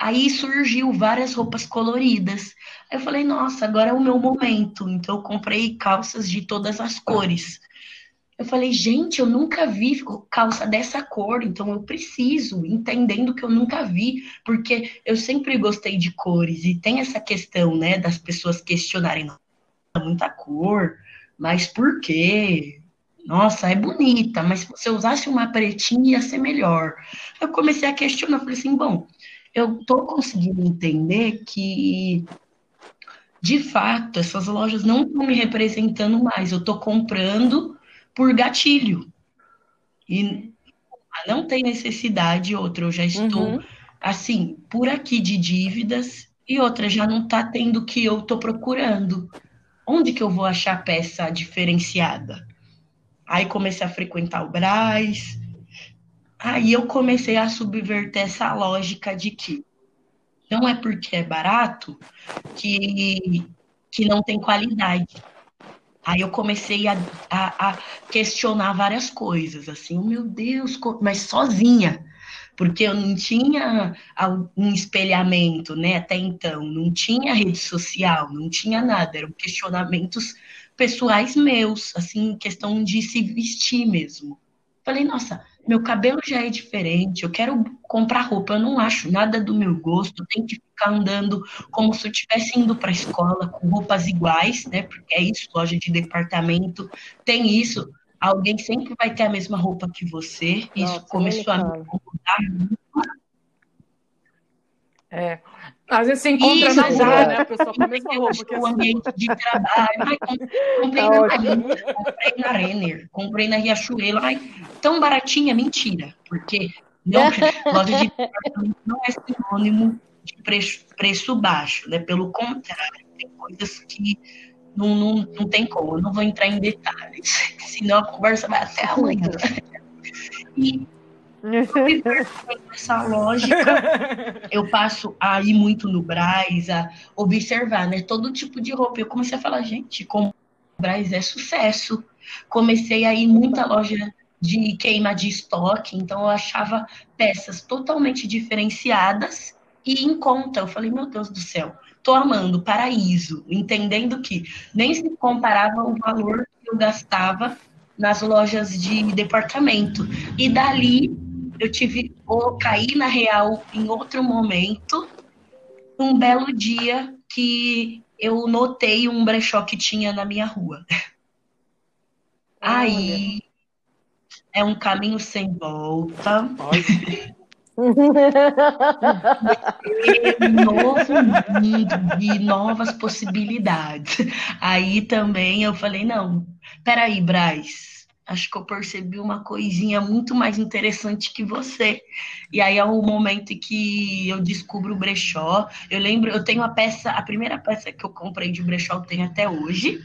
aí surgiu várias roupas coloridas. Aí eu falei, nossa, agora é o meu momento. Então eu comprei calças de todas as cores. Eu falei, gente, eu nunca vi calça dessa cor, então eu preciso, entendendo que eu nunca vi, porque eu sempre gostei de cores e tem essa questão, né, das pessoas questionarem, "Nossa, muita cor, mas por quê? Nossa, é bonita, mas se você usasse uma pretinha ia ser melhor. Eu comecei a questionar, falei assim, bom, eu tô conseguindo entender que de fato essas lojas não estão me representando mais. Eu tô comprando por gatilho. E não tem necessidade, outra, eu já estou Uhum. assim, por aqui de dívidas, e outra, já não tá tendo o que eu tô procurando. Onde que eu vou achar peça diferenciada? Aí comecei a frequentar o Brás. Aí eu comecei a subverter essa lógica de que não é porque é barato que, que não tem qualidade. Aí eu comecei a, a, a questionar várias coisas, assim, meu Deus, mas sozinha, porque eu não tinha um espelhamento, né, até então, não tinha rede social, não tinha nada, eram questionamentos pessoais meus, assim, questão de se vestir mesmo. Falei, nossa, meu cabelo já é diferente, eu quero comprar roupa, eu não acho nada do meu gosto, tenho que ficar andando como se eu estivesse indo para a escola com roupas iguais, né? Porque é isso, loja de departamento tem isso. Alguém sempre vai ter a mesma roupa que você. Isso Nossa, começou a me incomodar. É. Às vezes você encontra Isso, na Zara, é. né? A pessoa com a mesma roupa que o sua. ambiente de trabalho. Comprei Tá na. Renner, comprei na Renner, comprei na Riachuelo. Ai, tão baratinha, mentira. Porque não, loja de departamento não é sinônimo de preço, preço baixo, né? Pelo contrário, tem coisas que não, não, não tem como. Eu não vou entrar em detalhes, senão a conversa vai até amanhã. E essa lógica eu passo a ir muito no Braz, a observar, né? Todo tipo de roupa. Eu comecei a falar, gente, como o Braz é sucesso. Comecei a ir muita loja de queima de estoque, então eu achava peças totalmente diferenciadas e em conta. Eu falei, meu Deus do céu, tô amando, paraíso, entendendo que nem se comparava o valor que eu gastava nas lojas de departamento. E dali eu tive ou caí na real em outro momento, um belo dia que eu notei um brechó que tinha na minha rua. Aí é um caminho sem volta, novo mundo de novas possibilidades. Aí também eu falei, não, peraí, Braz, acho que eu percebi uma coisinha muito mais interessante que você. E aí é o momento em que eu descubro o brechó. Eu lembro, eu tenho a peça, a primeira peça que eu comprei de brechó eu tenho até hoje.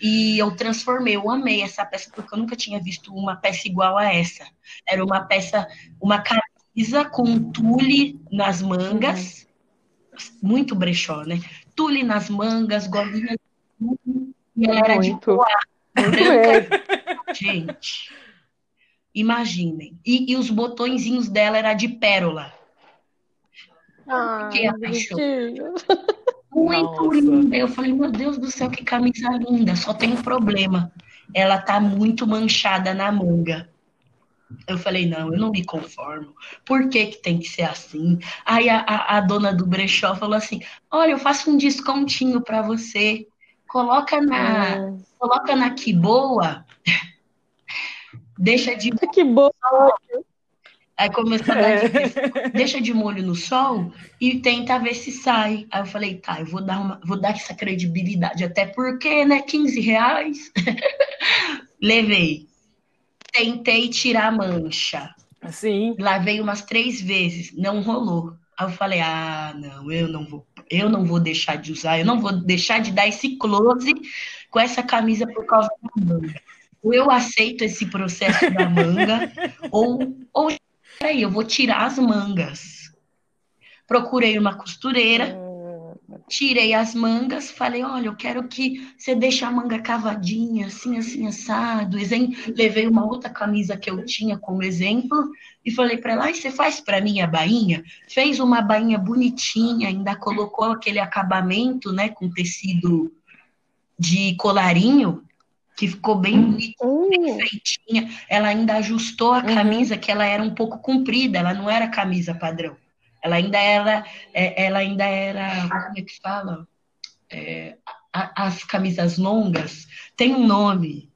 E eu transformei, eu amei essa peça porque eu nunca tinha visto uma peça igual a essa. Era uma peça, uma camisa com tule nas mangas, muito brechó, né? Tule nas mangas, golinha e ela era de Muito. poá Muito branca. Gente, imaginem. E, e os botõezinhos dela era de pérola. Fiquei apaixonada. bonitinho. Muito linda. Eu falei, meu Deus do céu, que camisa linda. Só tem um problema. Ela tá muito manchada na manga. Eu falei, não, eu não me conformo. Por que que tem que ser assim? Aí a, a, a dona do brechó falou assim: olha, eu faço um descontinho para você. Coloca na, coloca na que boa. Deixa de que bom. Aí começou a dar dica, deixa de molho no sol e tenta ver se sai. Aí eu falei, tá, eu vou dar, uma, vou dar essa credibilidade, até porque, né, 15 reais. Levei. Tentei tirar a mancha. Sim. Lavei umas três vezes, não rolou. Aí eu falei, ah, não, eu não vou, eu não vou deixar de usar, eu não vou deixar de dar esse close com essa camisa por causa da manga. Ou eu aceito esse processo da manga, ou, ou peraí, eu vou tirar as mangas. Procurei uma costureira, tirei as mangas, falei, olha, eu quero que você deixe a manga cavadinha, assim, assim, assado. Levei uma outra camisa que eu tinha como exemplo e falei para ela, você faz para mim a bainha? Fez uma bainha bonitinha, ainda colocou aquele acabamento, né, com tecido de colarinho, que ficou bem bonitinha, bem feitinha. Ela ainda ajustou a uhum. camisa, uhum. que ela era um pouco comprida, ela não era camisa padrão. Ela ainda era, é, ela ainda era, como é que fala? É, as camisas longas tem um nome.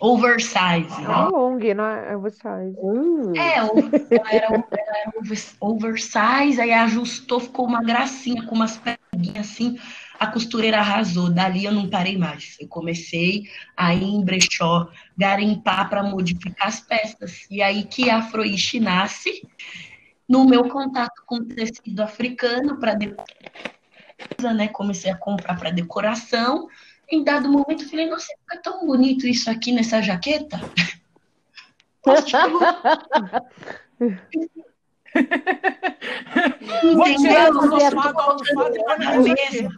Oversize. É long, não é oversize. Uh. É, ela era, ela era oversize, aí ajustou, ficou uma gracinha, com umas peguinhas assim. A costureira arrasou. Dali eu não parei mais. Eu comecei a ir em brechó, garimpar para modificar as peças. E aí que a Afroishi nasce no meu contato com tecido africano para decoração, né? Comecei a comprar para decoração. Em dado momento, falei, nossa, fica tão bonito isso aqui nessa jaqueta.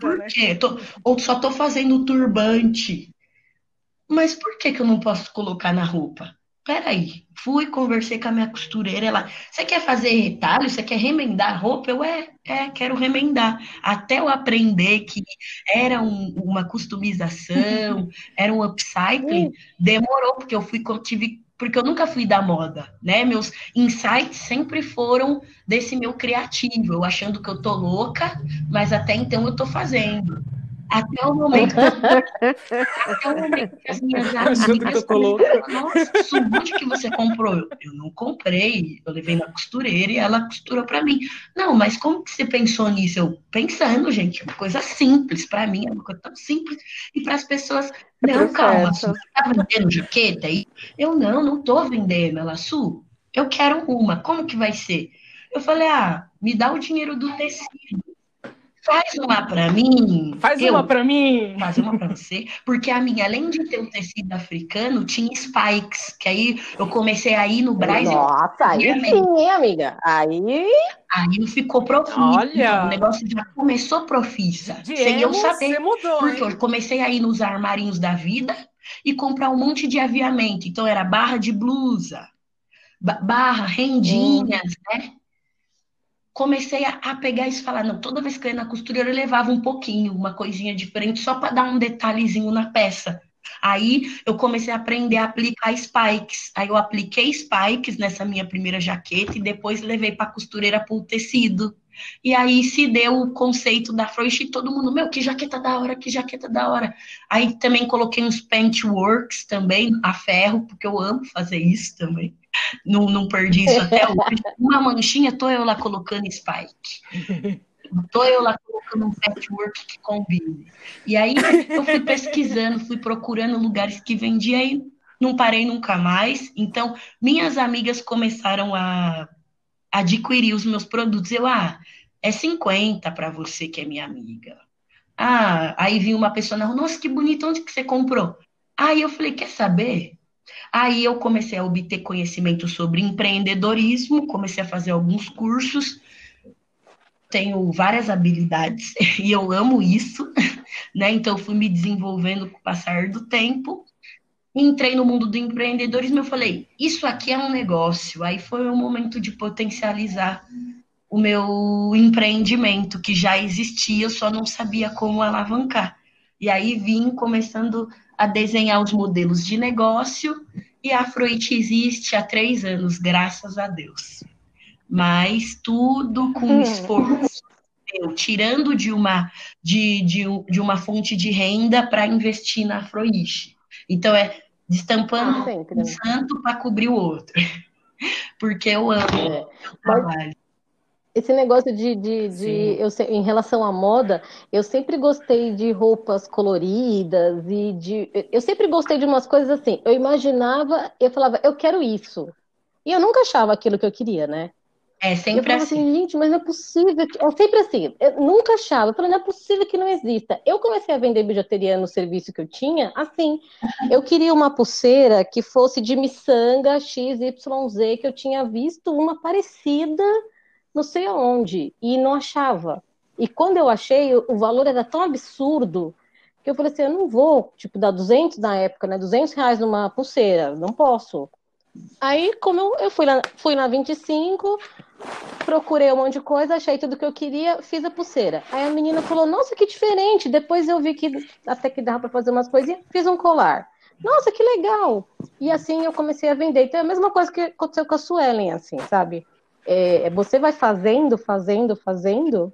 Por quê? Tô, ou só tô fazendo turbante. Mas por que, que eu não posso colocar na roupa? peraí, fui, conversei com a minha costureira, ela, você quer fazer retalho, você quer remendar a roupa? Eu, é, é, quero remendar. Até eu aprender que era um, uma customização, era um upcycling, demorou, porque eu fui, tive, porque eu nunca fui da moda, né? Meus insights sempre foram desse meu criativo, eu achando que eu tô louca, mas até então eu tô fazendo. Até o momento. até o momento que as minhas amigas nossa, subúrdio que você comprou. Eu não comprei, eu levei na costureira e ela costurou para mim. Não, mas como que você pensou nisso? Eu pensando, gente, uma coisa simples, para mim é uma coisa tão simples. E para as pessoas, não, calma, Su, você tá vendendo jaqueta aí? Eu não, não tô vendendo. Ela, Su, eu quero uma, como que vai ser? Eu falei, ah, me dá o dinheiro do tecido. Faz uma para mim. Faz eu, uma para mim. Faz uma para você. Porque a minha, além de ter um tecido africano, tinha spikes. Que aí eu comecei a ir no Brasil. Nossa, aí sim, hein, amiga? Aí. Aí ficou profissa. Olha. O negócio já começou profissa. Sem eu saber. Mudou, porque hein? eu comecei a ir nos armarinhos da vida e comprar um monte de aviamento. Então era barra de blusa, barra, rendinhas, hum. né? Comecei a, a, pegar isso e falar, não, toda vez que eu ia na costureira eu levava um pouquinho, uma coisinha diferente, só para dar um detalhezinho na peça. Aí eu comecei a aprender a aplicar spikes. Aí eu apliquei spikes nessa minha primeira jaqueta e depois levei para a costureira para o tecido. E aí se deu o conceito da Froish e todo mundo, meu, que jaqueta da hora, que jaqueta da hora. Aí também coloquei uns patchworks também, a ferro, porque eu amo fazer isso também não, não perdi isso até hoje. Uma manchinha, tô eu lá colocando spike. Tô eu lá colocando um patchwork que combine. E aí eu fui pesquisando, fui procurando lugares que vendia e não parei nunca mais. Então, minhas amigas começaram a adquirir os meus produtos. Eu, ah, é 50 para você que é minha amiga. Ah, aí vi uma pessoa na rua, nossa, que bonito, onde que você comprou? Aí eu falei, quer saber? Aí eu comecei a obter conhecimento sobre empreendedorismo, comecei a fazer alguns cursos, tenho várias habilidades e eu amo isso, né? Então fui me desenvolvendo com o passar do tempo. Entrei no mundo do empreendedorismo, eu falei, isso aqui é um negócio. Aí foi o momento de potencializar o meu empreendimento que já existia, eu só não sabia como alavancar. E aí vim começando a desenhar os modelos de negócio e a Fruit existe há três anos, graças a Deus. Mas tudo com hum. esforço, eu, tirando de uma, de, de, de uma fonte de renda para investir na Afroish. Então é destampando ah, um santo para cobrir o outro. Porque eu amo é. o trabalho. Esse negócio de, de, de eu, em relação à moda, eu sempre gostei de roupas coloridas e de. Eu sempre gostei de umas coisas assim. Eu imaginava, eu falava, eu quero isso. E eu nunca achava aquilo que eu queria, né? É sempre eu assim. assim. Gente, mas não é possível. Que... É sempre assim. Eu nunca achava. Eu falei, não é possível que não exista. Eu comecei a vender bijuteria no serviço que eu tinha assim. Eu queria uma pulseira que fosse de miçanga XYZ, que eu tinha visto uma parecida não sei aonde. E não achava. E quando eu achei, o valor era tão absurdo que eu falei assim, eu não vou, tipo, dar 200 na época, né? 200 reais numa pulseira, não posso. Aí, como eu, eu fui, lá, fui na 25, procurei um monte de coisa, achei tudo que eu queria, fiz a pulseira. Aí a menina falou, nossa, que diferente. Depois eu vi que até que dava para fazer umas coisinhas, fiz um colar. Nossa, que legal! E assim eu comecei a vender. Então é a mesma coisa que aconteceu com a Suelen, assim, sabe? É, você vai fazendo, fazendo, fazendo,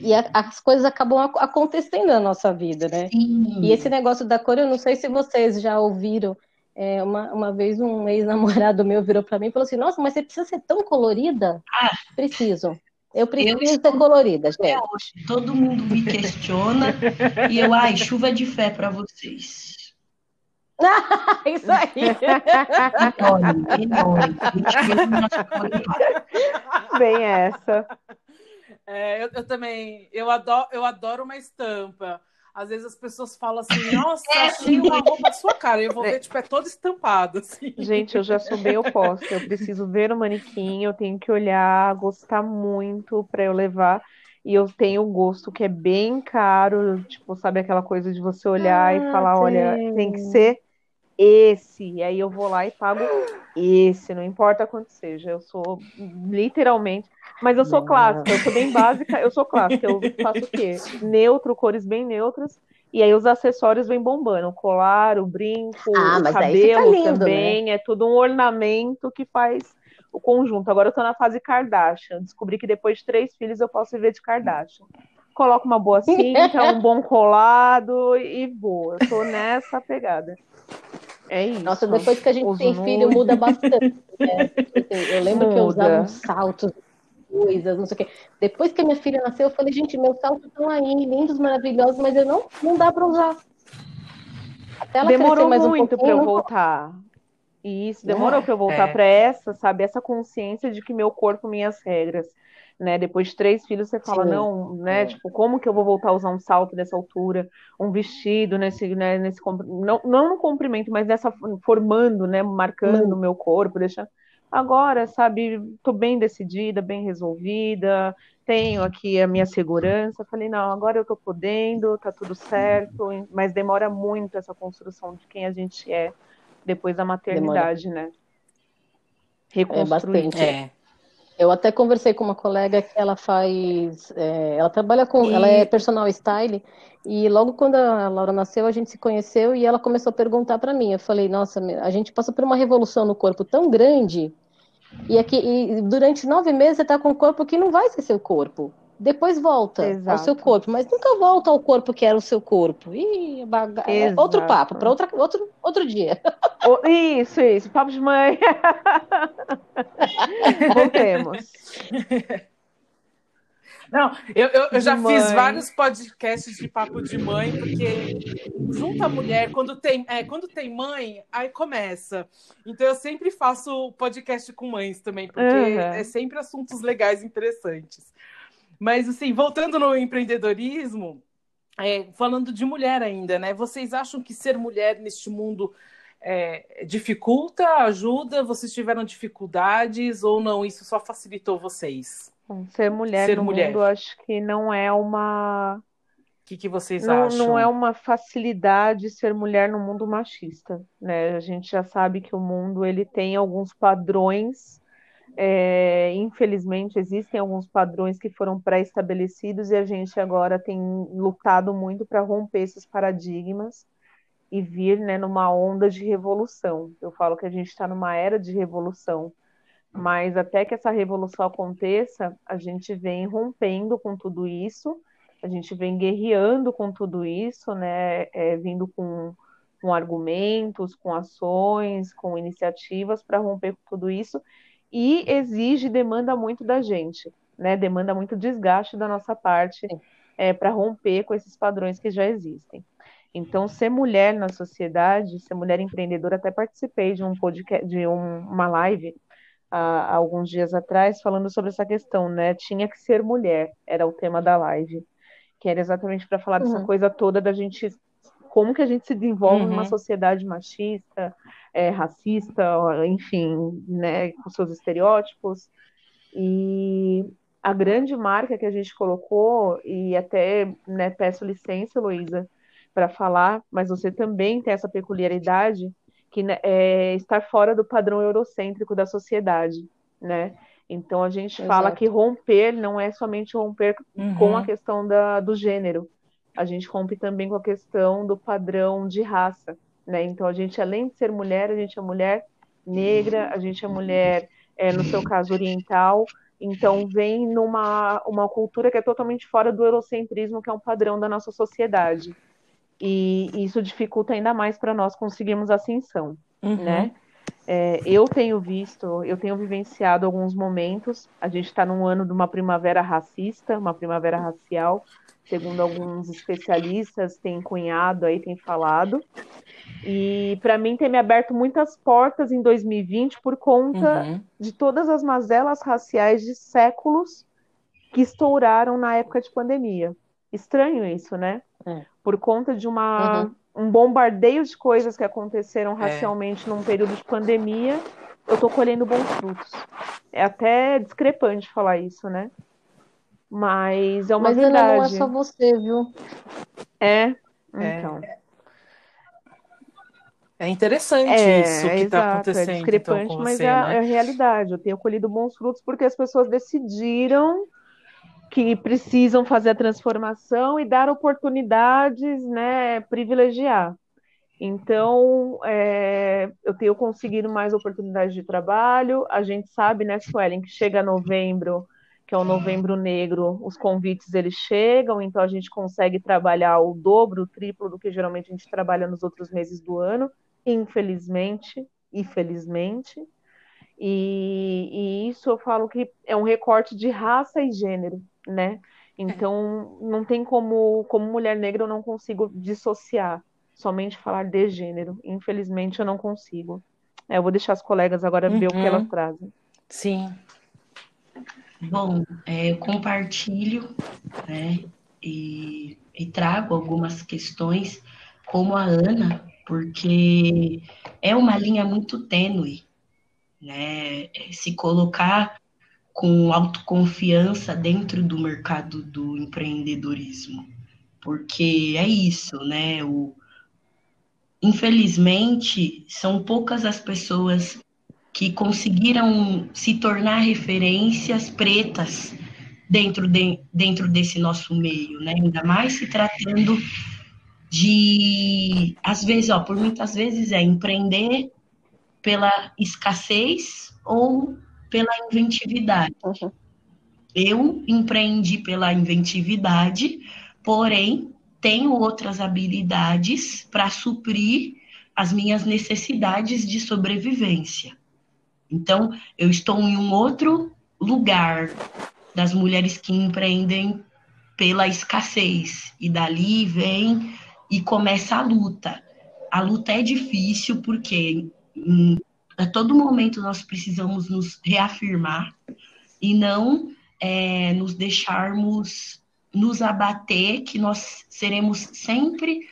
e a, as coisas acabam acontecendo na nossa vida, né? Sim. E esse negócio da cor, eu não sei se vocês já ouviram. É, uma, uma vez um ex-namorado meu virou para mim e falou assim: Nossa, mas você precisa ser tão colorida? Ah, preciso. Eu preciso eu ser colorida, gente. Hoje, todo mundo me questiona e eu, ai, chuva de fé para vocês. Isso aí. Bem essa. É, eu, eu, também, eu adoro, eu adoro uma estampa. Às vezes as pessoas falam assim, nossa, é, achei uma roupa sua cara. Eu vou ver, tipo, é todo estampado. Assim. Gente, eu já sou bem oposta. Eu preciso ver o manequim, eu tenho que olhar, gostar muito para eu levar. E eu tenho um gosto que é bem caro, tipo, sabe aquela coisa de você olhar ah, e falar, sim. olha, tem que ser esse, e aí eu vou lá e pago esse, não importa quanto seja. Eu sou literalmente, mas eu sou clássica, eu sou bem básica, eu sou clássica. Eu faço o quê? Neutro, cores bem neutras, e aí os acessórios vêm bombando, o colar, o brinco, ah, o cabelo lindo, né? também, né? é tudo um ornamento que faz o conjunto. Agora eu tô na fase Kardashian, descobri que depois de três filhos eu posso viver de Kardashian. Coloco uma boa cinta, um bom colado e vou. Eu tô nessa pegada. É isso. Nossa, depois que a gente tem filho, muda bastante. Né? Eu lembro muda. que eu usava uns saltos, coisas, não sei o quê. Depois que a minha filha nasceu, eu falei, gente, meus saltos estão aí, lindos, maravilhosos, mas eu não, não dá para usar. Demorou muito um para eu voltar. Isso, demorou é, para eu voltar é. para essa, sabe? Essa consciência de que meu corpo, minhas regras né? Depois de três filhos, você fala, Sim. não, né? É. Tipo, como que eu vou voltar a usar um salto dessa altura, um vestido nesse, né, nesse não, não no comprimento, mas nessa formando, né? Marcando o meu corpo, deixando. Agora, sabe, tô bem decidida, bem resolvida, tenho aqui a minha segurança. Falei, não, agora eu tô podendo, tá tudo certo, mas demora muito essa construção de quem a gente é depois da maternidade, demora. né? Reconstruir. É bastante. É. Eu até conversei com uma colega que ela faz, é, ela trabalha com, e... ela é personal style e logo quando a Laura nasceu a gente se conheceu e ela começou a perguntar para mim. Eu falei, nossa, a gente passou por uma revolução no corpo tão grande e aqui e durante nove meses você está com um corpo que não vai ser seu corpo. Depois volta Exato. ao seu corpo, mas nunca volta ao corpo que era o seu corpo. Ih, baga... é outro papo, para outro, outro dia. Isso, isso, papo de mãe. Voltemos. Não, eu, eu, eu já mãe. fiz vários podcasts de papo de mãe, porque junto a mulher, quando tem, é, quando tem mãe, aí começa. Então eu sempre faço podcast com mães também, porque uhum. é sempre assuntos legais, interessantes. Mas, assim, voltando no empreendedorismo, é, falando de mulher ainda, né? Vocês acham que ser mulher neste mundo é, dificulta, ajuda? Vocês tiveram dificuldades ou não? Isso só facilitou vocês? Ser mulher ser no mulher. mundo, acho que não é uma. O que, que vocês não, acham? Não é uma facilidade ser mulher no mundo machista, né? A gente já sabe que o mundo ele tem alguns padrões é, infelizmente, existem alguns padrões que foram pré-estabelecidos e a gente agora tem lutado muito para romper esses paradigmas e vir né, numa onda de revolução. Eu falo que a gente está numa era de revolução, mas até que essa revolução aconteça, a gente vem rompendo com tudo isso, a gente vem guerreando com tudo isso, né, é, vindo com, com argumentos, com ações, com iniciativas para romper com tudo isso e exige, demanda muito da gente, né? Demanda muito desgaste da nossa parte é, para romper com esses padrões que já existem. Então, ser mulher na sociedade, ser mulher empreendedora, até participei de um podcast, de um, uma live há, há alguns dias atrás falando sobre essa questão, né? Tinha que ser mulher, era o tema da live, que era exatamente para falar uhum. dessa coisa toda da gente como que a gente se desenvolve uhum. numa sociedade machista, é, racista, enfim, né, com seus estereótipos. E a grande marca que a gente colocou, e até né, peço licença, Luísa, para falar, mas você também tem essa peculiaridade que né, é estar fora do padrão eurocêntrico da sociedade, né? Então a gente Exato. fala que romper não é somente romper uhum. com a questão da, do gênero, a gente rompe também com a questão do padrão de raça, né? Então a gente além de ser mulher, a gente é mulher negra, a gente é mulher, é, no seu caso oriental, então vem numa uma cultura que é totalmente fora do eurocentrismo, que é um padrão da nossa sociedade. E, isso dificulta ainda mais para nós conseguirmos ascensão, uhum. né? É, eu tenho visto, eu tenho vivenciado alguns momentos. A gente está num ano de uma primavera racista, uma primavera racial, segundo alguns especialistas têm cunhado aí, têm falado. E para mim tem me aberto muitas portas em 2020 por conta uhum. de todas as mazelas raciais de séculos que estouraram na época de pandemia. Estranho isso, né? É. Por conta de uma, uhum. um bombardeio de coisas que aconteceram é. racialmente é. num período de pandemia, eu tô colhendo bons frutos. É até discrepante falar isso, né? Mas é uma Mas verdade. Mas não é só você, viu? É, é. então. É interessante é, isso que está é acontecendo. É discrepante, então, mas você, é, né? é a realidade. Eu tenho colhido bons frutos porque as pessoas decidiram que precisam fazer a transformação e dar oportunidades, né, privilegiar. Então, é, eu tenho conseguido mais oportunidades de trabalho. A gente sabe, né, Suelen, que chega novembro, que é o novembro negro, os convites eles chegam, então a gente consegue trabalhar o dobro, o triplo do que geralmente a gente trabalha nos outros meses do ano, infelizmente e felizmente. E, e isso eu falo que é um recorte de raça e gênero né? Então, não tem como, como mulher negra, eu não consigo dissociar, somente falar de gênero. Infelizmente, eu não consigo. É, eu vou deixar as colegas agora uhum. ver o que elas uhum. trazem. Sim. Bom, é, eu compartilho, né, e, e trago algumas questões, como a Ana, porque é uma linha muito tênue, né? Se colocar com autoconfiança dentro do mercado do empreendedorismo. Porque é isso, né? O, infelizmente, são poucas as pessoas que conseguiram se tornar referências pretas dentro, de, dentro desse nosso meio, né? Ainda mais se tratando de, às vezes, ó, por muitas vezes é empreender pela escassez ou pela inventividade. Uhum. Eu empreendi pela inventividade, porém tenho outras habilidades para suprir as minhas necessidades de sobrevivência. Então, eu estou em um outro lugar das mulheres que empreendem pela escassez. E dali vem e começa a luta. A luta é difícil porque a todo momento nós precisamos nos reafirmar e não é, nos deixarmos nos abater que nós seremos sempre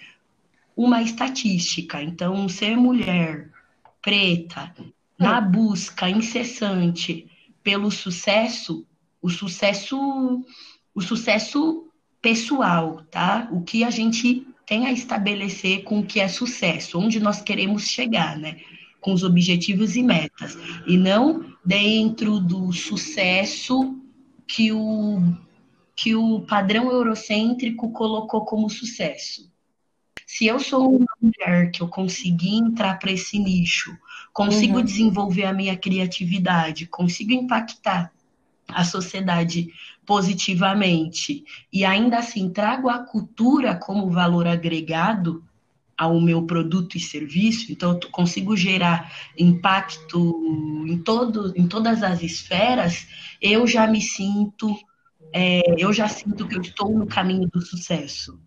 uma estatística. Então, ser mulher preta na hum. busca incessante pelo sucesso, o sucesso, o sucesso pessoal, tá? O que a gente tem a estabelecer com o que é sucesso, onde nós queremos chegar, né? com os objetivos e metas, e não dentro do sucesso que o, que o padrão eurocêntrico colocou como sucesso. Se eu sou uma mulher que eu consegui entrar para esse nicho, consigo uhum. desenvolver a minha criatividade, consigo impactar a sociedade positivamente e ainda assim trago a cultura como valor agregado, ao meu produto e serviço, então eu consigo gerar impacto em, todo, em todas as esferas, eu já me sinto, é, eu já sinto que eu estou no caminho do sucesso.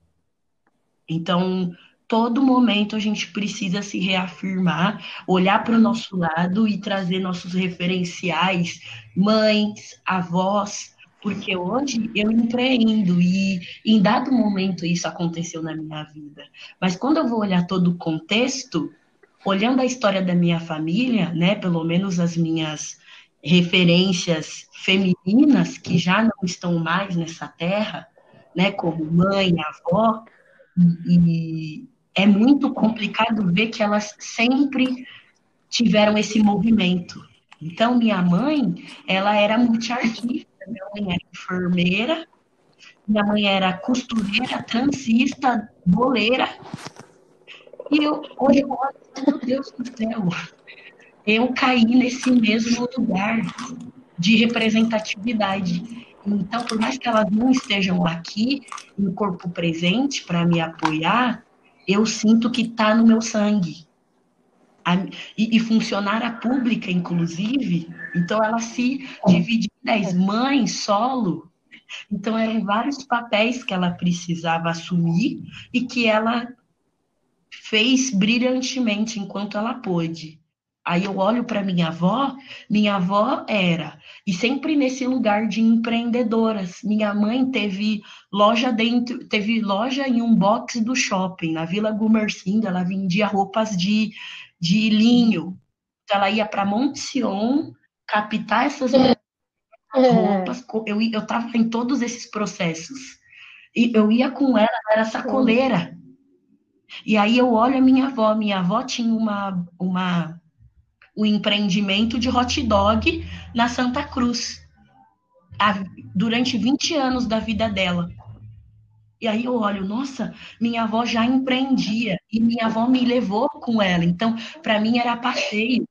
Então, todo momento a gente precisa se reafirmar, olhar para o nosso lado e trazer nossos referenciais, mães, avós, porque hoje eu empreendo e em dado momento isso aconteceu na minha vida. Mas quando eu vou olhar todo o contexto, olhando a história da minha família, né, pelo menos as minhas referências femininas que já não estão mais nessa terra, né, como mãe, avó, e é muito complicado ver que elas sempre tiveram esse movimento. Então, minha mãe, ela era multiartista, minha mãe era enfermeira, minha mãe era costureira, transista, boleira. E eu, hoje eu olho, meu Deus do céu, eu caí nesse mesmo lugar de representatividade. Então, por mais que elas não estejam aqui em corpo presente para me apoiar, eu sinto que está no meu sangue. A, e, e, funcionária pública, inclusive, então ela se divide em dez. Mãe, solo. Então, eram vários papéis que ela precisava assumir e que ela fez brilhantemente enquanto ela pôde. Aí eu olho para minha avó, minha avó era, e sempre nesse lugar de empreendedoras. Minha mãe teve loja dentro, teve loja em um box do shopping, na Vila Gumercindo, ela vendia roupas de, de linho. Então, ela ia para Montion captar essas é. roupas. Eu, eu tava em todos esses processos. E eu ia com ela, ela era sacoleira. E aí eu olho a minha avó, minha avó tinha uma, uma o empreendimento de hot dog na Santa Cruz, a, durante 20 anos da vida dela. E aí eu olho, nossa, minha avó já empreendia e minha avó me levou com ela. Então, para mim era passeio.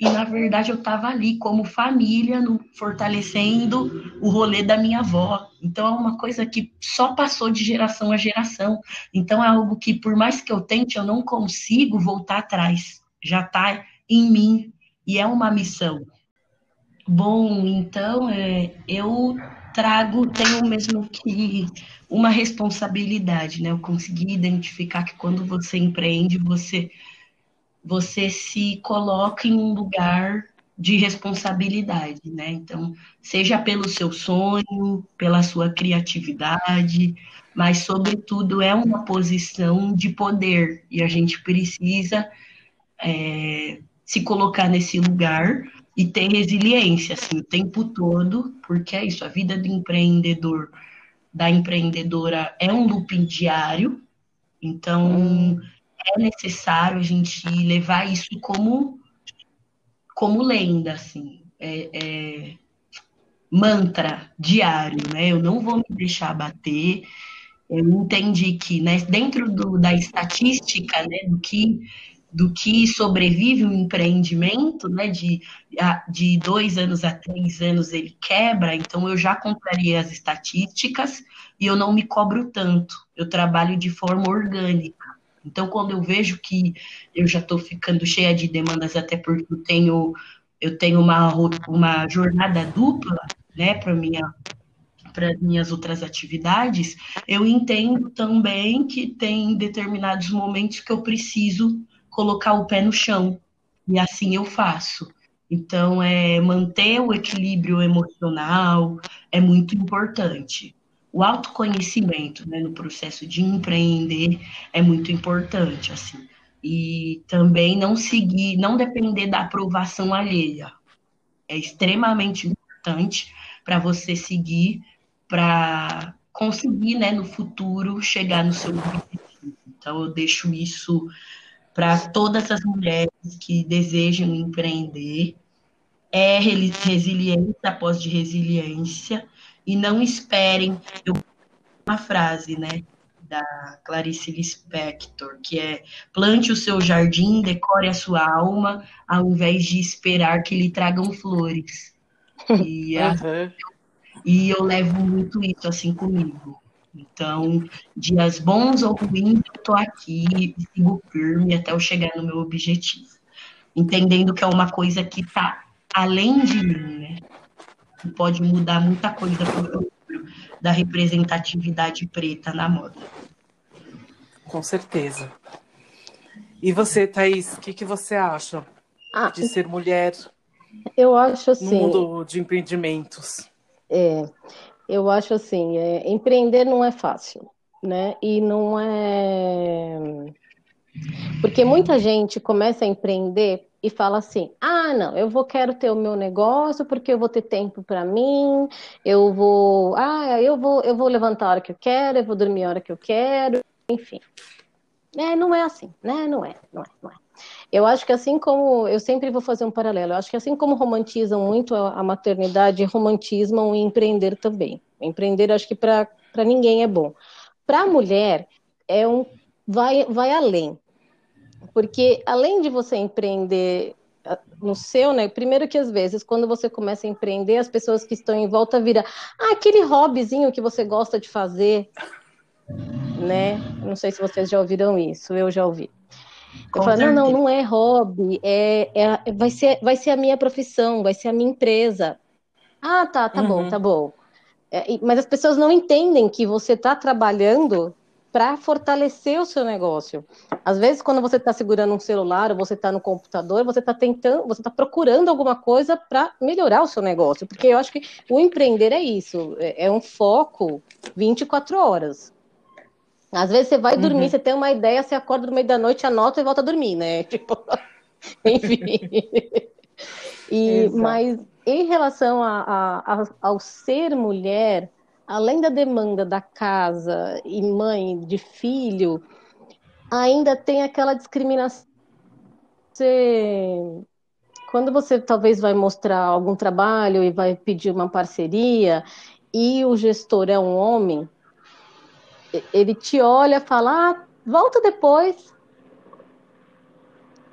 E na verdade eu estava ali como família, no, fortalecendo o rolê da minha avó. Então é uma coisa que só passou de geração a geração. Então é algo que, por mais que eu tente, eu não consigo voltar atrás. Já está em mim e é uma missão. Bom, então é, eu trago, tenho mesmo que uma responsabilidade, né? Eu consegui identificar que quando você empreende, você você se coloca em um lugar de responsabilidade, né? Então, seja pelo seu sonho, pela sua criatividade, mas sobretudo é uma posição de poder e a gente precisa é, se colocar nesse lugar e ter resiliência assim, o tempo todo, porque é isso, a vida do empreendedor, da empreendedora é um looping diário, então é necessário a gente levar isso como como lenda, assim, é, é mantra diário, né? Eu não vou me deixar bater. Eu entendi que, né, dentro do, da estatística, né, do que do que sobrevive um empreendimento, né? De, de dois anos a três anos ele quebra, então eu já compraria as estatísticas e eu não me cobro tanto. Eu trabalho de forma orgânica. Então, quando eu vejo que eu já estou ficando cheia de demandas, até porque eu tenho, eu tenho uma, uma jornada dupla, né, para minha para minhas outras atividades, eu entendo também que tem determinados momentos que eu preciso colocar o pé no chão. E assim eu faço. Então, é manter o equilíbrio emocional é muito importante. O autoconhecimento, né, no processo de empreender é muito importante, assim. E também não seguir, não depender da aprovação alheia. É extremamente importante para você seguir, para conseguir, né, no futuro chegar no seu objetivo. Então, eu deixo isso para todas as mulheres que desejam empreender. É resiliência após de resiliência e não esperem eu, uma frase, né, da Clarice Lispector, que é plante o seu jardim, decore a sua alma, ao invés de esperar que lhe tragam flores. E, uhum. e eu levo muito isso assim comigo. Então, dias bons ou ruins, eu estou aqui e sigo firme até eu chegar no meu objetivo. Entendendo que é uma coisa que está além de mim, né? Que pode mudar muita coisa para o da representatividade preta na moda. Com certeza. E você, Thaís, o que, que você acha ah, de ser mulher eu acho assim, no mundo de empreendimentos? É, eu acho assim, é, empreender não é fácil, né? E não é porque muita gente começa a empreender e fala assim: ah, não, eu vou quero ter o meu negócio porque eu vou ter tempo para mim, eu vou, ah, eu vou, eu vou levantar a hora que eu quero, eu vou dormir a hora que eu quero, enfim. É, não é assim, né? Não é, não é, não é. Eu acho que assim como eu sempre vou fazer um paralelo, eu acho que assim como romantizam muito a maternidade, romantizam o empreender também. Empreender, acho que para ninguém é bom. Para a mulher é um vai vai além. Porque além de você empreender ah, no seu, né? Primeiro que às vezes, quando você começa a empreender, as pessoas que estão em volta viram, ah, aquele hobbyzinho que você gosta de fazer, né? Não sei se vocês já ouviram isso, eu já ouvi. Eu falo, não, não, não é hobby, é, é, vai, ser, vai ser a minha profissão, vai ser a minha empresa. Ah, tá, tá uhum. bom, tá bom. É, mas as pessoas não entendem que você está trabalhando para fortalecer o seu negócio. Às vezes, quando você está segurando um celular ou você está no computador, você está tentando, você está procurando alguma coisa para melhorar o seu negócio. Porque eu acho que o empreender é isso, é, é um foco 24 horas. Às vezes você vai dormir, uhum. você tem uma ideia, você acorda no meio da noite, anota e volta a dormir, né? Tipo, enfim. e, mas em relação a, a, a, ao ser mulher, além da demanda da casa e mãe de filho, ainda tem aquela discriminação. Você, quando você talvez vai mostrar algum trabalho e vai pedir uma parceria e o gestor é um homem, ele te olha, fala, ah, volta depois.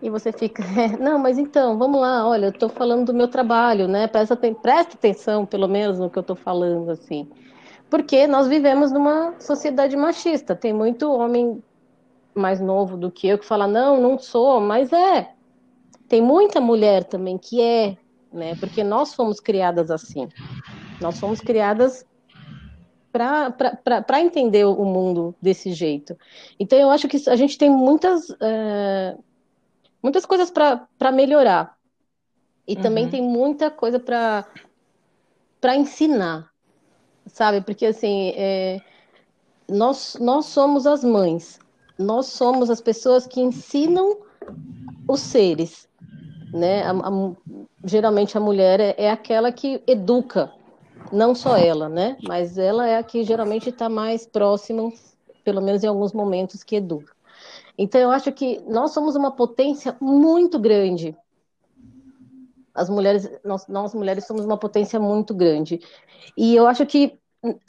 E você fica, não, mas então, vamos lá, olha, eu estou falando do meu trabalho, né? Presta, presta atenção, pelo menos, no que eu estou falando, assim porque nós vivemos numa sociedade machista. Tem muito homem mais novo do que eu que fala, não, não sou, mas é. Tem muita mulher também que é, né? Porque nós fomos criadas assim. Nós fomos criadas para entender o mundo desse jeito. Então, eu acho que a gente tem muitas, é, muitas coisas para melhorar. E uhum. também tem muita coisa para ensinar sabe? Porque assim, é, nós, nós somos as mães, nós somos as pessoas que ensinam os seres, né? A, a, geralmente a mulher é, é, aquela que educa, não só ela, né? Mas ela é a que geralmente está mais próxima, pelo menos em alguns momentos, que educa. Então eu acho que nós somos uma potência muito grande as mulheres, nós, nós mulheres somos uma potência muito grande. E eu acho que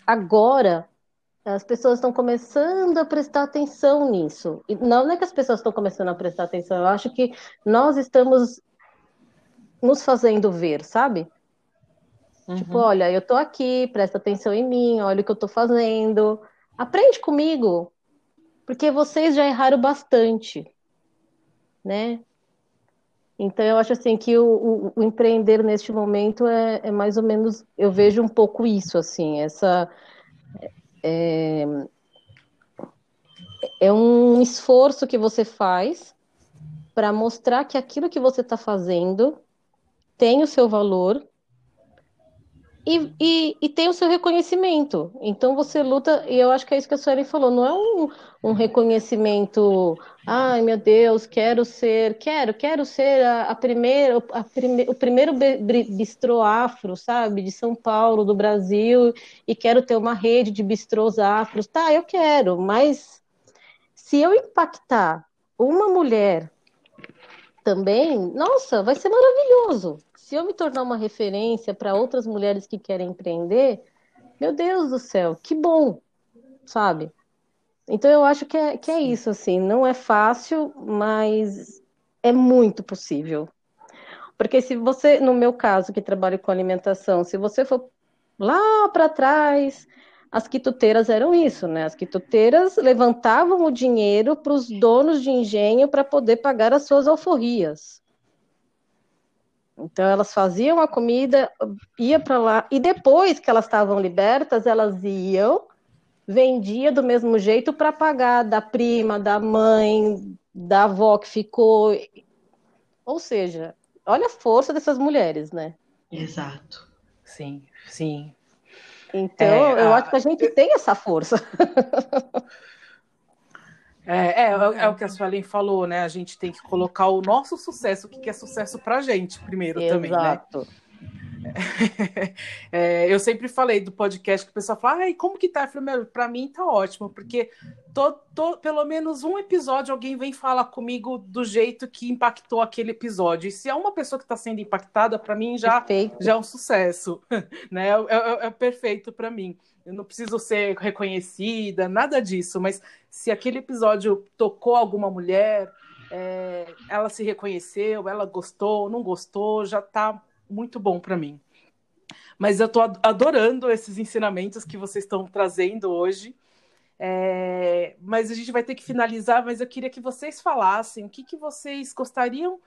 agora as pessoas estão começando a prestar atenção nisso. E não é que as pessoas estão começando a prestar atenção, eu acho que nós estamos nos fazendo ver, sabe? Uhum. Tipo, olha, eu tô aqui, presta atenção em mim, olha o que eu tô fazendo. Aprende comigo, porque vocês já erraram bastante, né? Então, eu acho assim que o, o, o empreender neste momento é, é, mais ou menos, eu vejo um pouco isso, assim, essa é, é um esforço que você faz para mostrar que aquilo que você está fazendo tem o seu valor e, e, e, tem o seu reconhecimento. Então você luta, e eu acho que é isso que a Sueli falou, não é um, um reconhecimento, ai meu Deus, quero ser, quero, quero ser a, a primeira, a prime, o primeiro bistrô afro, sabe, de São Paulo, do Brasil, e quero ter uma rede de bistrôs afros. Tá, eu quero, mas se eu impactar uma mulher também, nossa, vai ser maravilhoso se eu me tornar uma referência para outras mulheres que querem empreender, meu Deus do céu, que bom, sabe? Então eu acho que é, que é isso, assim, não é fácil, mas é muito possível. Porque se você, no meu caso, que trabalho com alimentação, se você for lá para trás, as quituteiras eram isso, né? As quituteiras levantavam o dinheiro para os donos de engenho para poder pagar as suas alforrias. Então elas faziam a comida, ia para lá e depois que elas estavam libertas, elas iam, vendia do mesmo jeito para pagar da prima, da mãe, da avó que ficou. Ou seja, olha a força dessas mulheres, né? Exato. Sim, sim. Então, é, eu a... acho que a gente tem essa força. É, é, é, o que a Suelen falou, né? A gente tem que colocar o nosso sucesso, o que é sucesso pra gente primeiro Exato. também, né? É, eu sempre falei do podcast que o pessoal fala, ai, como que tá? Eu falei, pra mim tá ótimo, porque tô, tô, pelo menos um episódio alguém vem falar comigo do jeito que impactou aquele episódio. E se é uma pessoa que está sendo impactada, para mim já, já é um sucesso, né? É, é, é perfeito para mim. Eu não preciso ser reconhecida, nada disso, mas se aquele episódio tocou alguma mulher, é, ela se reconheceu, ela gostou, não gostou, já está muito bom para mim. Mas eu estou adorando esses ensinamentos que vocês estão trazendo hoje. É, mas a gente vai ter que finalizar, mas eu queria que vocês falassem o que, que vocês gostariam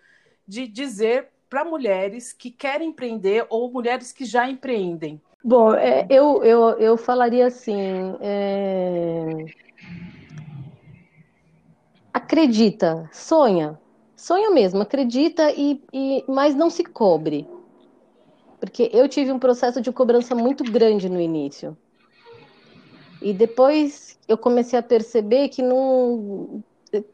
de dizer para mulheres que querem empreender ou mulheres que já empreendem. Bom, é, eu, eu, eu falaria assim. É... Acredita, sonha, sonha mesmo, acredita e, e mas não se cobre, porque eu tive um processo de cobrança muito grande no início. E depois eu comecei a perceber que não,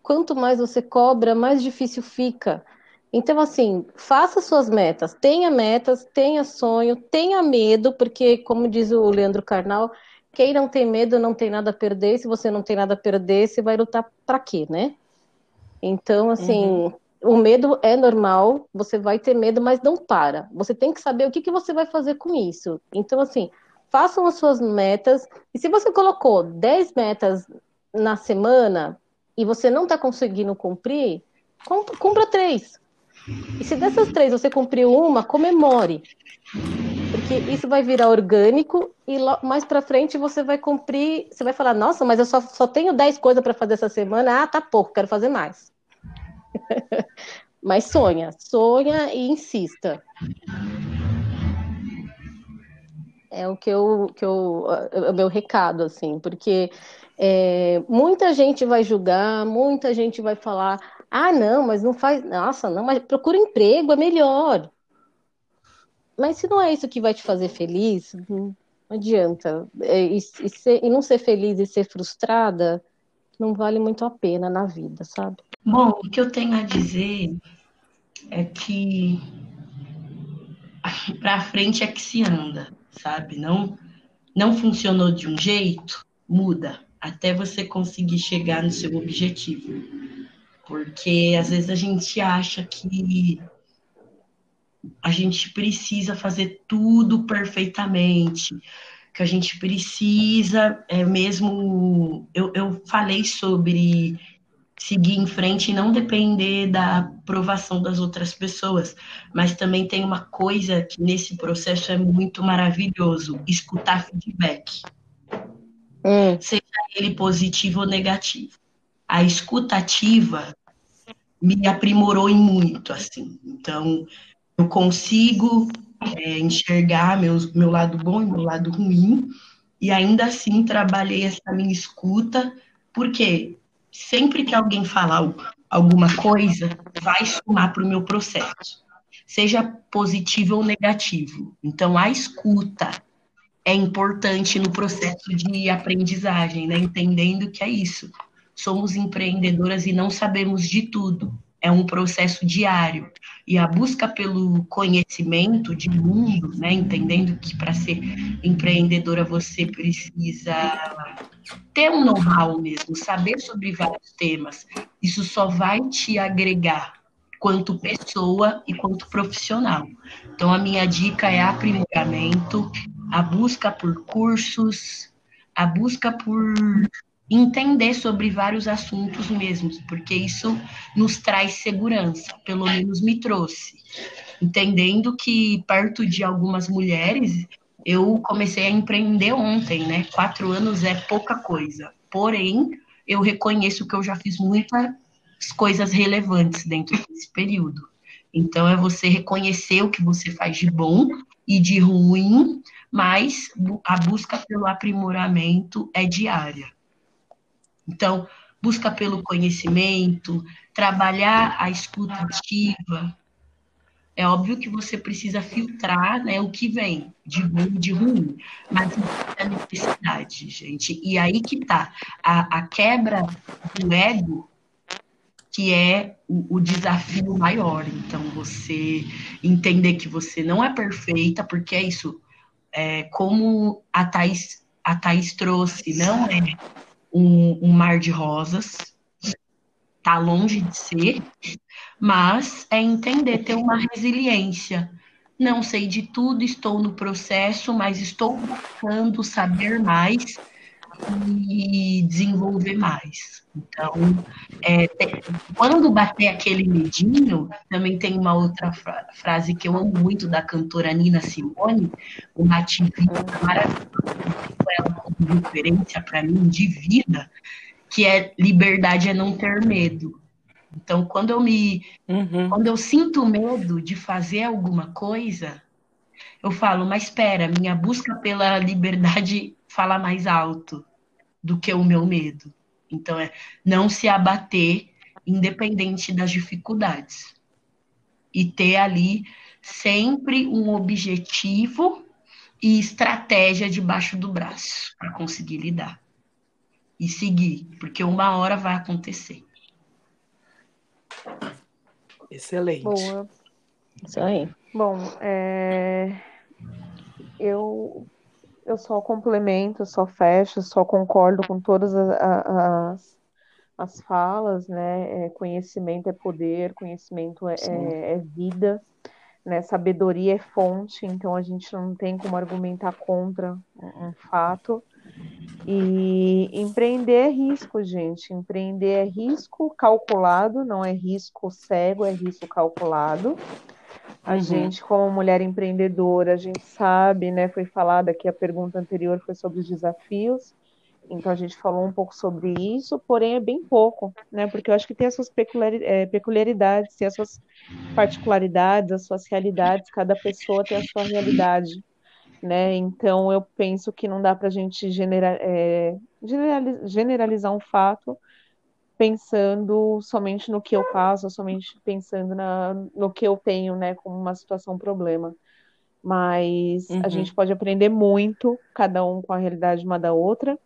quanto mais você cobra, mais difícil fica. Então, assim, faça suas metas, tenha metas, tenha sonho, tenha medo, porque, como diz o Leandro Carnal, quem não tem medo não tem nada a perder. Se você não tem nada a perder, você vai lutar para quê, né? Então, assim, uhum. O medo é normal, você vai ter medo, mas não para. Você tem que saber o que, que você vai fazer com isso. Então, assim, façam as suas metas. E se você colocou 10 metas na semana e você não está conseguindo cumprir, cumpra três. E se dessas três você cumpriu uma, comemore. Porque isso vai virar orgânico e mais para frente você vai cumprir, você vai falar, nossa, mas eu só, só tenho 10 coisas para fazer essa semana, ah, tá pouco, quero fazer mais. mas sonha, sonha e insista. É o que eu, que eu, é o meu recado, assim, porque é, muita gente vai julgar, muita gente vai falar, ah, não, mas não faz. Nossa, não, mas procura emprego, é melhor. Mas se não é isso que vai te fazer feliz, não adianta. É, e, e, ser, e não ser feliz e ser frustrada não vale muito a pena na vida, sabe? Bom, o que eu tenho a dizer é que para frente é que se anda, sabe? Não, não funcionou de um jeito, muda até você conseguir chegar no seu objetivo. Porque às vezes a gente acha que a gente precisa fazer tudo perfeitamente, que a gente precisa é mesmo. Eu, eu falei sobre seguir em frente e não depender da aprovação das outras pessoas, mas também tem uma coisa que nesse processo é muito maravilhoso: escutar feedback, hum. seja ele positivo ou negativo. A escutativa me aprimorou em muito, assim. Então, eu consigo é, enxergar meus, meu lado bom e meu lado ruim, e ainda assim trabalhei essa minha escuta, porque sempre que alguém falar alguma coisa, vai somar para o meu processo, seja positivo ou negativo. Então, a escuta é importante no processo de aprendizagem, né? Entendendo que é isso somos empreendedoras e não sabemos de tudo. É um processo diário. E a busca pelo conhecimento de mundo, né, entendendo que para ser empreendedora você precisa ter um know-how mesmo, saber sobre vários temas. Isso só vai te agregar quanto pessoa e quanto profissional. Então, a minha dica é aprimoramento, a busca por cursos, a busca por entender sobre vários assuntos mesmos, porque isso nos traz segurança, pelo menos me trouxe. Entendendo que perto de algumas mulheres, eu comecei a empreender ontem, né? Quatro anos é pouca coisa. Porém, eu reconheço que eu já fiz muitas coisas relevantes dentro desse período. Então, é você reconhecer o que você faz de bom e de ruim, mas a busca pelo aprimoramento é diária. Então, busca pelo conhecimento, trabalhar a escuta ativa. É óbvio que você precisa filtrar né, o que vem de bom e de ruim, mas é a necessidade, gente. E aí que tá a, a quebra do ego, que é o, o desafio maior. Então, você entender que você não é perfeita, porque é isso, é, como a Thais, a Thais trouxe, não é um, um mar de rosas, tá longe de ser, mas é entender, ter uma resiliência. Não sei de tudo, estou no processo, mas estou buscando saber mais e desenvolver mais. Então, é, quando bater aquele medinho, também tem uma outra fra frase que eu amo muito da cantora Nina Simone, uma ativista maravilhosa, ela como referência para mim de vida, que é liberdade é não ter medo. Então, quando eu me, uhum. quando eu sinto medo de fazer alguma coisa, eu falo, mas espera, minha busca pela liberdade fala mais alto do que o meu medo. Então, é não se abater, independente das dificuldades. E ter ali sempre um objetivo e estratégia debaixo do braço para conseguir lidar. E seguir, porque uma hora vai acontecer. Excelente. Boa. Isso aí. Bom, é... eu eu só complemento, só fecho, só concordo com todas as, as, as falas, né? É, conhecimento é poder, conhecimento é, é, é, vida, né? Sabedoria é fonte, então a gente não tem como argumentar contra um, um fato. E empreender é risco, gente. Empreender é risco calculado, não é risco cego, é risco calculado. A uhum. gente, como mulher empreendedora, a gente sabe, né? Foi falada aqui a pergunta anterior foi sobre os desafios. Então a gente falou um pouco sobre isso, porém é bem pouco, né? Porque eu acho que tem as suas é, peculiaridades, tem as suas particularidades, as suas realidades, cada pessoa tem a sua realidade, né? Então eu penso que não dá para a gente é, generalizar um fato pensando somente no que eu faço, somente pensando na, no que eu tenho, né, como uma situação, um problema. Mas uhum. a gente pode aprender muito, cada um com a realidade uma da outra.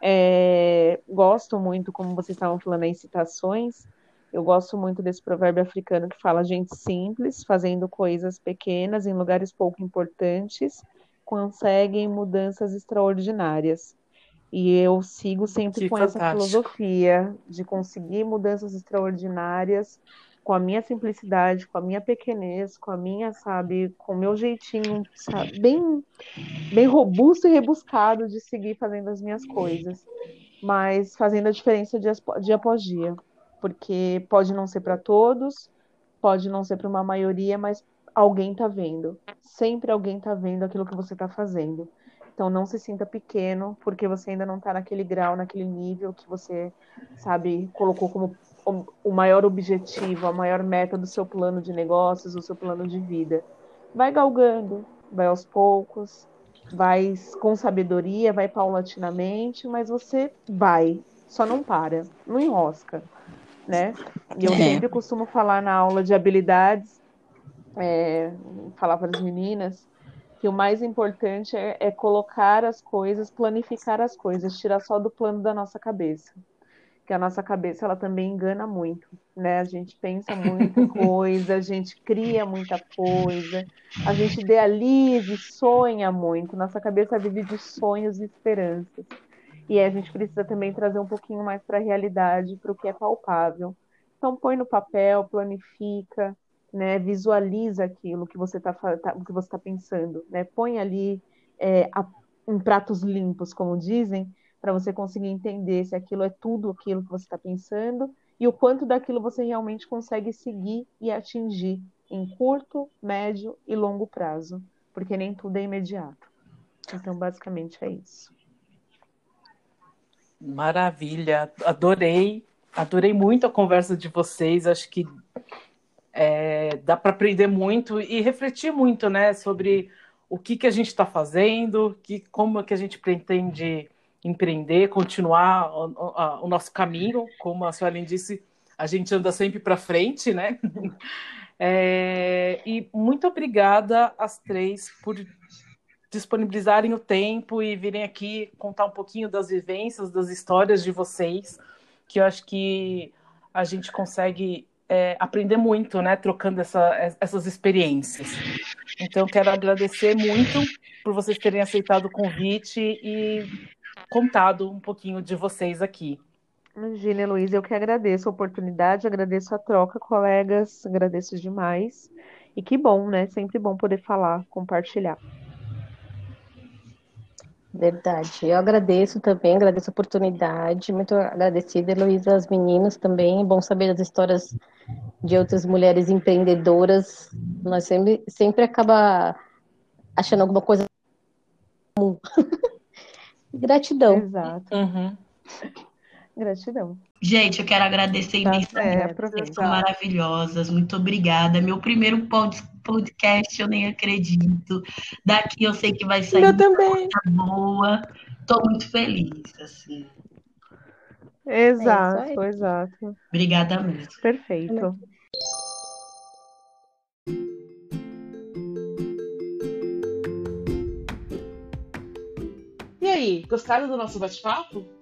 É, gosto muito, como vocês estavam falando aí, citações. Eu gosto muito desse provérbio africano que fala gente simples, fazendo coisas pequenas em lugares pouco importantes, conseguem mudanças extraordinárias. E eu sigo sempre que com fantástico. essa filosofia de conseguir mudanças extraordinárias com a minha simplicidade, com a minha pequenez, com a minha, sabe, com o meu jeitinho, sabe, bem, bem robusto e rebuscado de seguir fazendo as minhas coisas, mas fazendo a diferença dia, dia após dia, porque pode não ser para todos, pode não ser para uma maioria, mas alguém está vendo. Sempre alguém está vendo aquilo que você está fazendo. Então não se sinta pequeno, porque você ainda não está naquele grau, naquele nível que você, sabe, colocou como o maior objetivo, a maior meta do seu plano de negócios, do seu plano de vida. Vai galgando, vai aos poucos, vai com sabedoria, vai paulatinamente, mas você vai, só não para, não enrosca, né? E eu é. sempre costumo falar na aula de habilidades, é, falar para as meninas, que o mais importante é, é, colocar as coisas, planificar as coisas, tirar só do plano da nossa cabeça. Que a nossa cabeça ela também engana muito, né? A gente pensa muita coisa, a gente cria muita coisa, a gente idealiza e sonha muito. Nossa cabeça vive de sonhos e esperanças. E a gente precisa também trazer um pouquinho mais para a realidade, para o que é palpável. Então põe no papel, planifica, né, visualiza aquilo que você está tá, que você tá pensando, né, põe ali é, a, em pratos limpos, como dizem, para você conseguir entender se aquilo é tudo aquilo que você está pensando e o quanto daquilo você realmente consegue seguir e atingir em curto, médio e longo prazo, porque nem tudo é imediato. Então, basicamente é isso. Maravilha, adorei, adorei muito a conversa de vocês. Acho que é, dá para aprender muito e refletir muito, né, sobre o que, que a gente está fazendo, que, como que a gente pretende empreender, continuar o, o, o nosso caminho, como a Suelen disse, a gente anda sempre para frente, né? É, e muito obrigada às três por disponibilizarem o tempo e virem aqui contar um pouquinho das vivências, das histórias de vocês, que eu acho que a gente consegue é, aprender muito, né, trocando essa, essas experiências. Então, quero agradecer muito por vocês terem aceitado o convite e contado um pouquinho de vocês aqui. Imagina, Luiz, eu que agradeço a oportunidade, agradeço a troca, colegas, agradeço demais. E que bom, né? Sempre bom poder falar, compartilhar. Verdade. Eu agradeço também, agradeço a oportunidade. Muito agradecida, Heloísa, aos meninos também. É bom saber as histórias de outras mulheres empreendedoras. Nós sempre, sempre acaba achando alguma coisa. Gratidão. Exato. Uhum. Gratidão. Gente, eu quero agradecer tá, imensamente. É, são maravilhosas. Muito obrigada. Meu primeiro podcast, eu nem acredito. Daqui eu sei que vai sair eu também. boa. Estou muito feliz, assim. Exato, é exato. Obrigada mesmo. Perfeito. E aí, gostaram do nosso bate-papo?